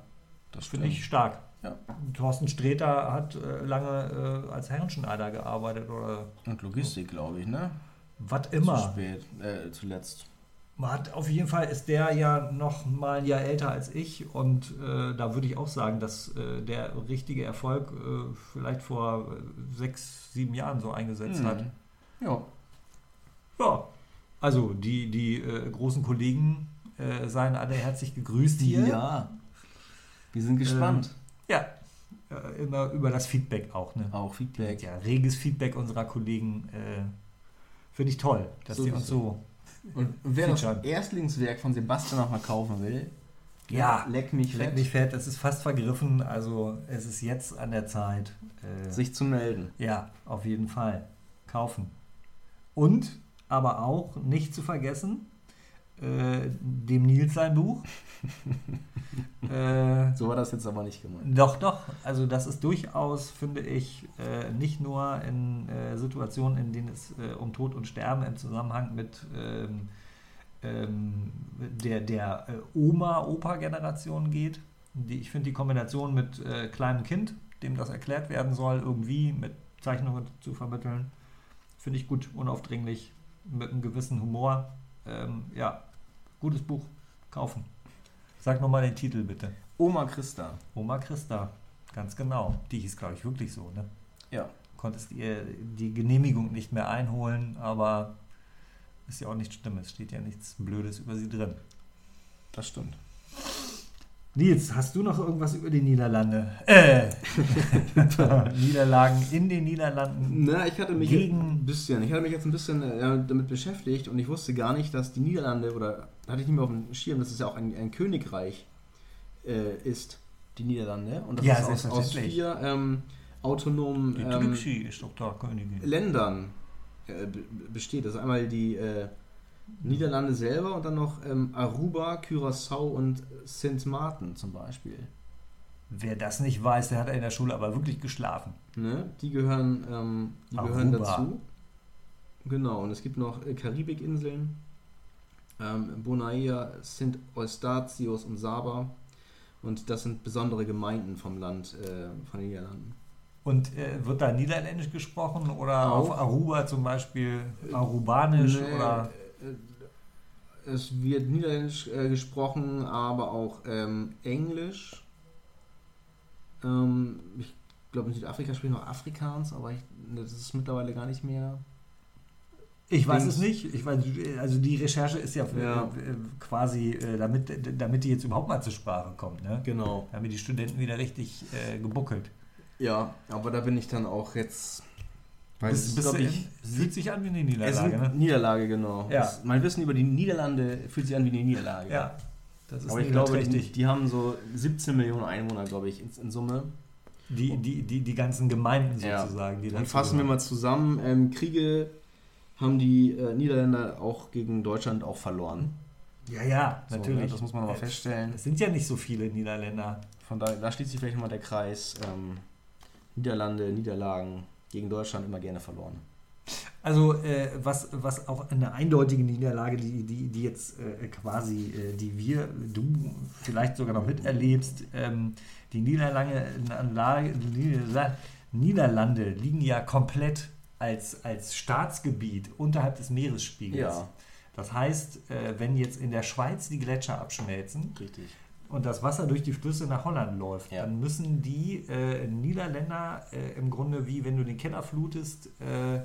das Finde ich stark. Ja. Thorsten Sträter hat äh, lange äh, als Herrenschneider gearbeitet oder Und Logistik, glaube ich, ne? was Zu immer. spät, äh, zuletzt. Man hat, auf jeden Fall ist der ja noch mal ein Jahr älter als ich und äh, da würde ich auch sagen, dass äh, der richtige Erfolg äh, vielleicht vor äh, sechs, sieben Jahren so eingesetzt Hm. hat. Ja. Ja, also die, die äh, großen Kollegen äh, seien alle herzlich gegrüßt hier. Ja. Wir sind gespannt. Ja, äh, immer über das Feedback auch. Ne? Auch Feedback. Ja, reges Feedback unserer Kollegen finde ich toll, dass die uns so. Und wer das. Erstlingswerk von Sebastian noch mal kaufen will, Ja, leck mich Leck fett, mich fett, es ist fast vergriffen, also es ist jetzt an der Zeit. Äh, sich zu melden. ja, auf jeden Fall. Kaufen. Und aber auch nicht zu vergessen, äh, dem Nils sein Buch. äh, So war das jetzt aber nicht gemeint. Doch, doch. Also das ist durchaus, finde ich, äh, nicht nur in äh, Situationen, in denen es äh, um Tod und Sterben im Zusammenhang mit ähm, ähm, der, der Oma-Opa-Generation geht. Die, ich finde die Kombination mit kleinem Kind, dem das erklärt werden soll, irgendwie mit Zeichnungen zu vermitteln, finde ich gut, unaufdringlich, mit einem gewissen Humor. Ähm, ja, gutes Buch. Kaufen. Sag nochmal den Titel bitte. Oma Christa. Oma Christa, ganz genau. Die hieß, glaube ich, wirklich so. Ne? Ja. Konntest ihr die Genehmigung nicht mehr einholen, aber ist ja auch nichts Schlimmes. Steht ja nichts Blödes über sie drin. Das stimmt. Nils, hast du noch irgendwas über die Niederlande? Äh, Niederlagen in den Niederlanden. Na, ich hatte mich Gegen- ein bisschen, ich hatte mich jetzt ein bisschen äh, damit beschäftigt und ich wusste gar nicht, dass die Niederlande oder hatte ich nicht mehr auf dem Schirm, dass es ja auch ein, ein Königreich äh, ist, die Niederlande und das Ja, ist aus, aus vier ähm, autonomen ähm, Trübschi ist doch da Königin. Ländern äh, be- besteht. Das ist einmal die äh, Niederlande selber und dann noch ähm, Aruba, Curaçao und Sint Maarten zum Beispiel. Wer das nicht weiß, der hat in der Schule aber wirklich geschlafen. Ne? Die gehören, ähm, die gehören dazu. Genau, und es gibt noch äh, Karibikinseln, ähm, Bonaire, Sint Eustatius und Saba. Und das sind besondere Gemeinden vom Land, äh, von den Niederlanden. Und äh, wird da Niederländisch gesprochen oder Auch. auf Aruba zum Beispiel Arubanisch Nee, oder äh, es wird Niederländisch äh, gesprochen, aber auch ähm, Englisch. Ähm, ich glaube, in Südafrika sprechen noch Afrikaans, aber ich, das ist mittlerweile gar nicht mehr. Ich weiß es nicht. Ich weiß, also die Recherche ist ja, Ja. Äh, quasi, äh, damit, damit die jetzt überhaupt mal zur Sprache kommt. Ne? Genau. Da haben wir die Studenten wieder richtig äh, gebuckelt. Ja, aber da bin ich dann auch jetzt. Weil es Bist, ist, du ich, fühlt sich an wie eine es ist Niederlage, eine ne? Niederlage, genau. Ja. Es, mein Wissen über die Niederlande fühlt sich an wie eine Niederlage. Ja, das ist Aber ich glaube, die, die haben so 17 Millionen Einwohner, glaube ich, in, in Summe. Die, die, die, die ganzen Gemeinden Ja. sozusagen. Die Dann fassen wir gehören. mal zusammen. Ähm, Kriege haben die äh, Niederländer auch gegen Deutschland auch verloren. Ja, ja, So, natürlich. ne, das muss man Äh, feststellen. Es sind ja nicht so viele Niederländer. Von daher, da schließt sich vielleicht nochmal der Kreis. Ähm, Niederlande, Niederlagen gegen Deutschland immer gerne verloren. Also äh, was, was auch eine eindeutige Niederlage, die, die, die jetzt äh, quasi, äh, die wir, du vielleicht sogar noch miterlebst, ähm, die Niederlande, Lage- Niederla- Niederlande liegen ja komplett als, als Staatsgebiet unterhalb des Meeresspiegels. Ja. Das heißt, äh, wenn jetzt in der Schweiz die Gletscher abschmelzen, Richtig. Und das Wasser durch die Flüsse nach Holland läuft, Ja. dann müssen die äh, Niederländer äh, im Grunde wie wenn du den Keller flutest, äh,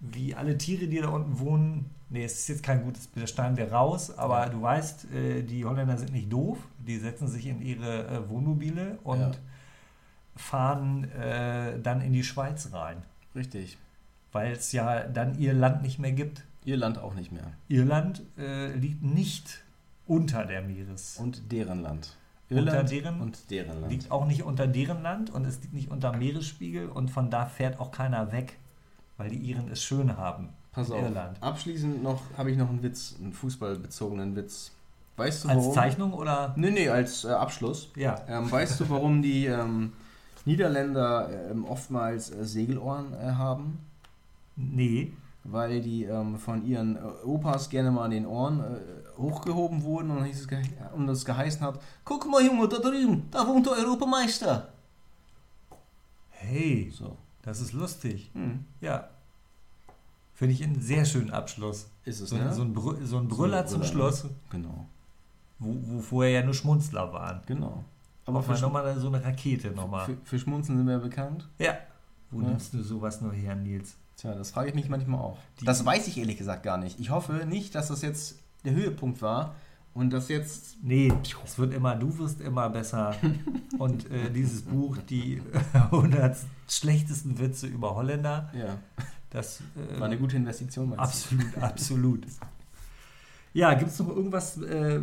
wie alle Tiere, die da unten wohnen, nee, es ist jetzt kein gutes Bild, schneiden wir raus, aber Ja. du weißt, äh, die Holländer sind nicht doof, die setzen sich in ihre äh, Wohnmobile und Ja. fahren äh, dann in die Schweiz rein, Richtig. weil es ja dann ihr Land nicht mehr gibt. Irland auch nicht mehr. Irland liegt nicht unter der Meeres. Und deren Land. Unter deren- und deren Land. liegt auch nicht unter deren Land und es liegt nicht unter Meeresspiegel und von da fährt auch keiner weg, weil die Iren es schön haben. Pass auf. Irland. Abschließend noch habe ich noch einen Witz, einen fußballbezogenen Witz. Weißt du Als warum? Zeichnung oder? Nee, nee, als äh, Abschluss. Ja. Ähm, weißt du, warum die ähm, Niederländer ähm, oftmals äh, Segelohren äh, haben? Nee. Weil die ähm, von ihren äh, Opas gerne mal an den Ohren äh, hochgehoben wurden und, hieß es, ge- und das geheißen hat, guck mal Junge, da drüben, da wohnt der Europameister. Hey, So. das ist lustig. Hm. Ja. Finde ich einen sehr schönen Abschluss. Ist es, So, ne? so, ein, Brü so ein Brüller zum Brüller. Schluss, Genau, wo, wo vorher ja nur Schmunzler waren. genau. Aber Aber für, nochmal so eine Rakete nochmal. für, für Schmunzeln sind wir bekannt. Ja. Wo Ja. nimmst du sowas nur her, Nils? Tja, das frage ich mich manchmal auch. Die- das weiß ich ehrlich gesagt gar nicht. Ich hoffe nicht, dass das jetzt der Höhepunkt war und dass jetzt. Nee, es wird immer, du wirst immer besser. Und äh, dieses Buch, die 100 schlechtesten Witze über Holländer, Ja, das äh, war eine gute Investition, absolut, absolut. Ja, gibt es noch irgendwas, äh,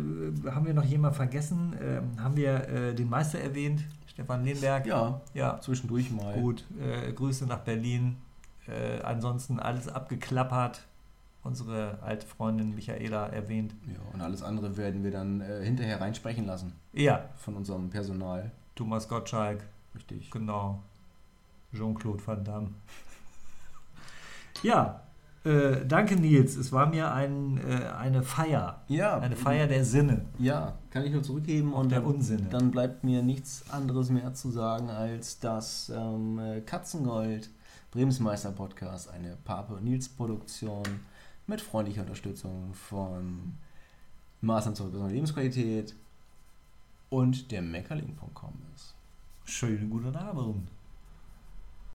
haben wir noch jemand vergessen? Ähm, haben wir äh, den Meister erwähnt, Stefan Lehnberg? du? Ja, Ja, zwischendurch mal. gut. Äh, Grüße nach Berlin. Äh, ansonsten alles abgeklappert. Unsere alte Freundin Michaela erwähnt. Ja, und alles andere werden wir dann äh, hinterher reinsprechen lassen Ja, von unserem Personal. Thomas Gottschalk, Richtig. Genau. Jean-Claude Van Damme. Ja, äh, danke Nils. Es war mir ein, äh, eine Feier. Ja, Eine Feier der Sinne. Ja, kann ich nur zurückgeben Und und der dann, Unsinne. dann bleibt mir nichts anderes mehr zu sagen, als dass ähm, äh, Katzengold, Bremsmeister Podcast, eine Pape und Nils Produktion mit freundlicher Unterstützung von Maßnahmen zur der Lebensqualität und der Meckerling.com ist. Schönen guten Abend.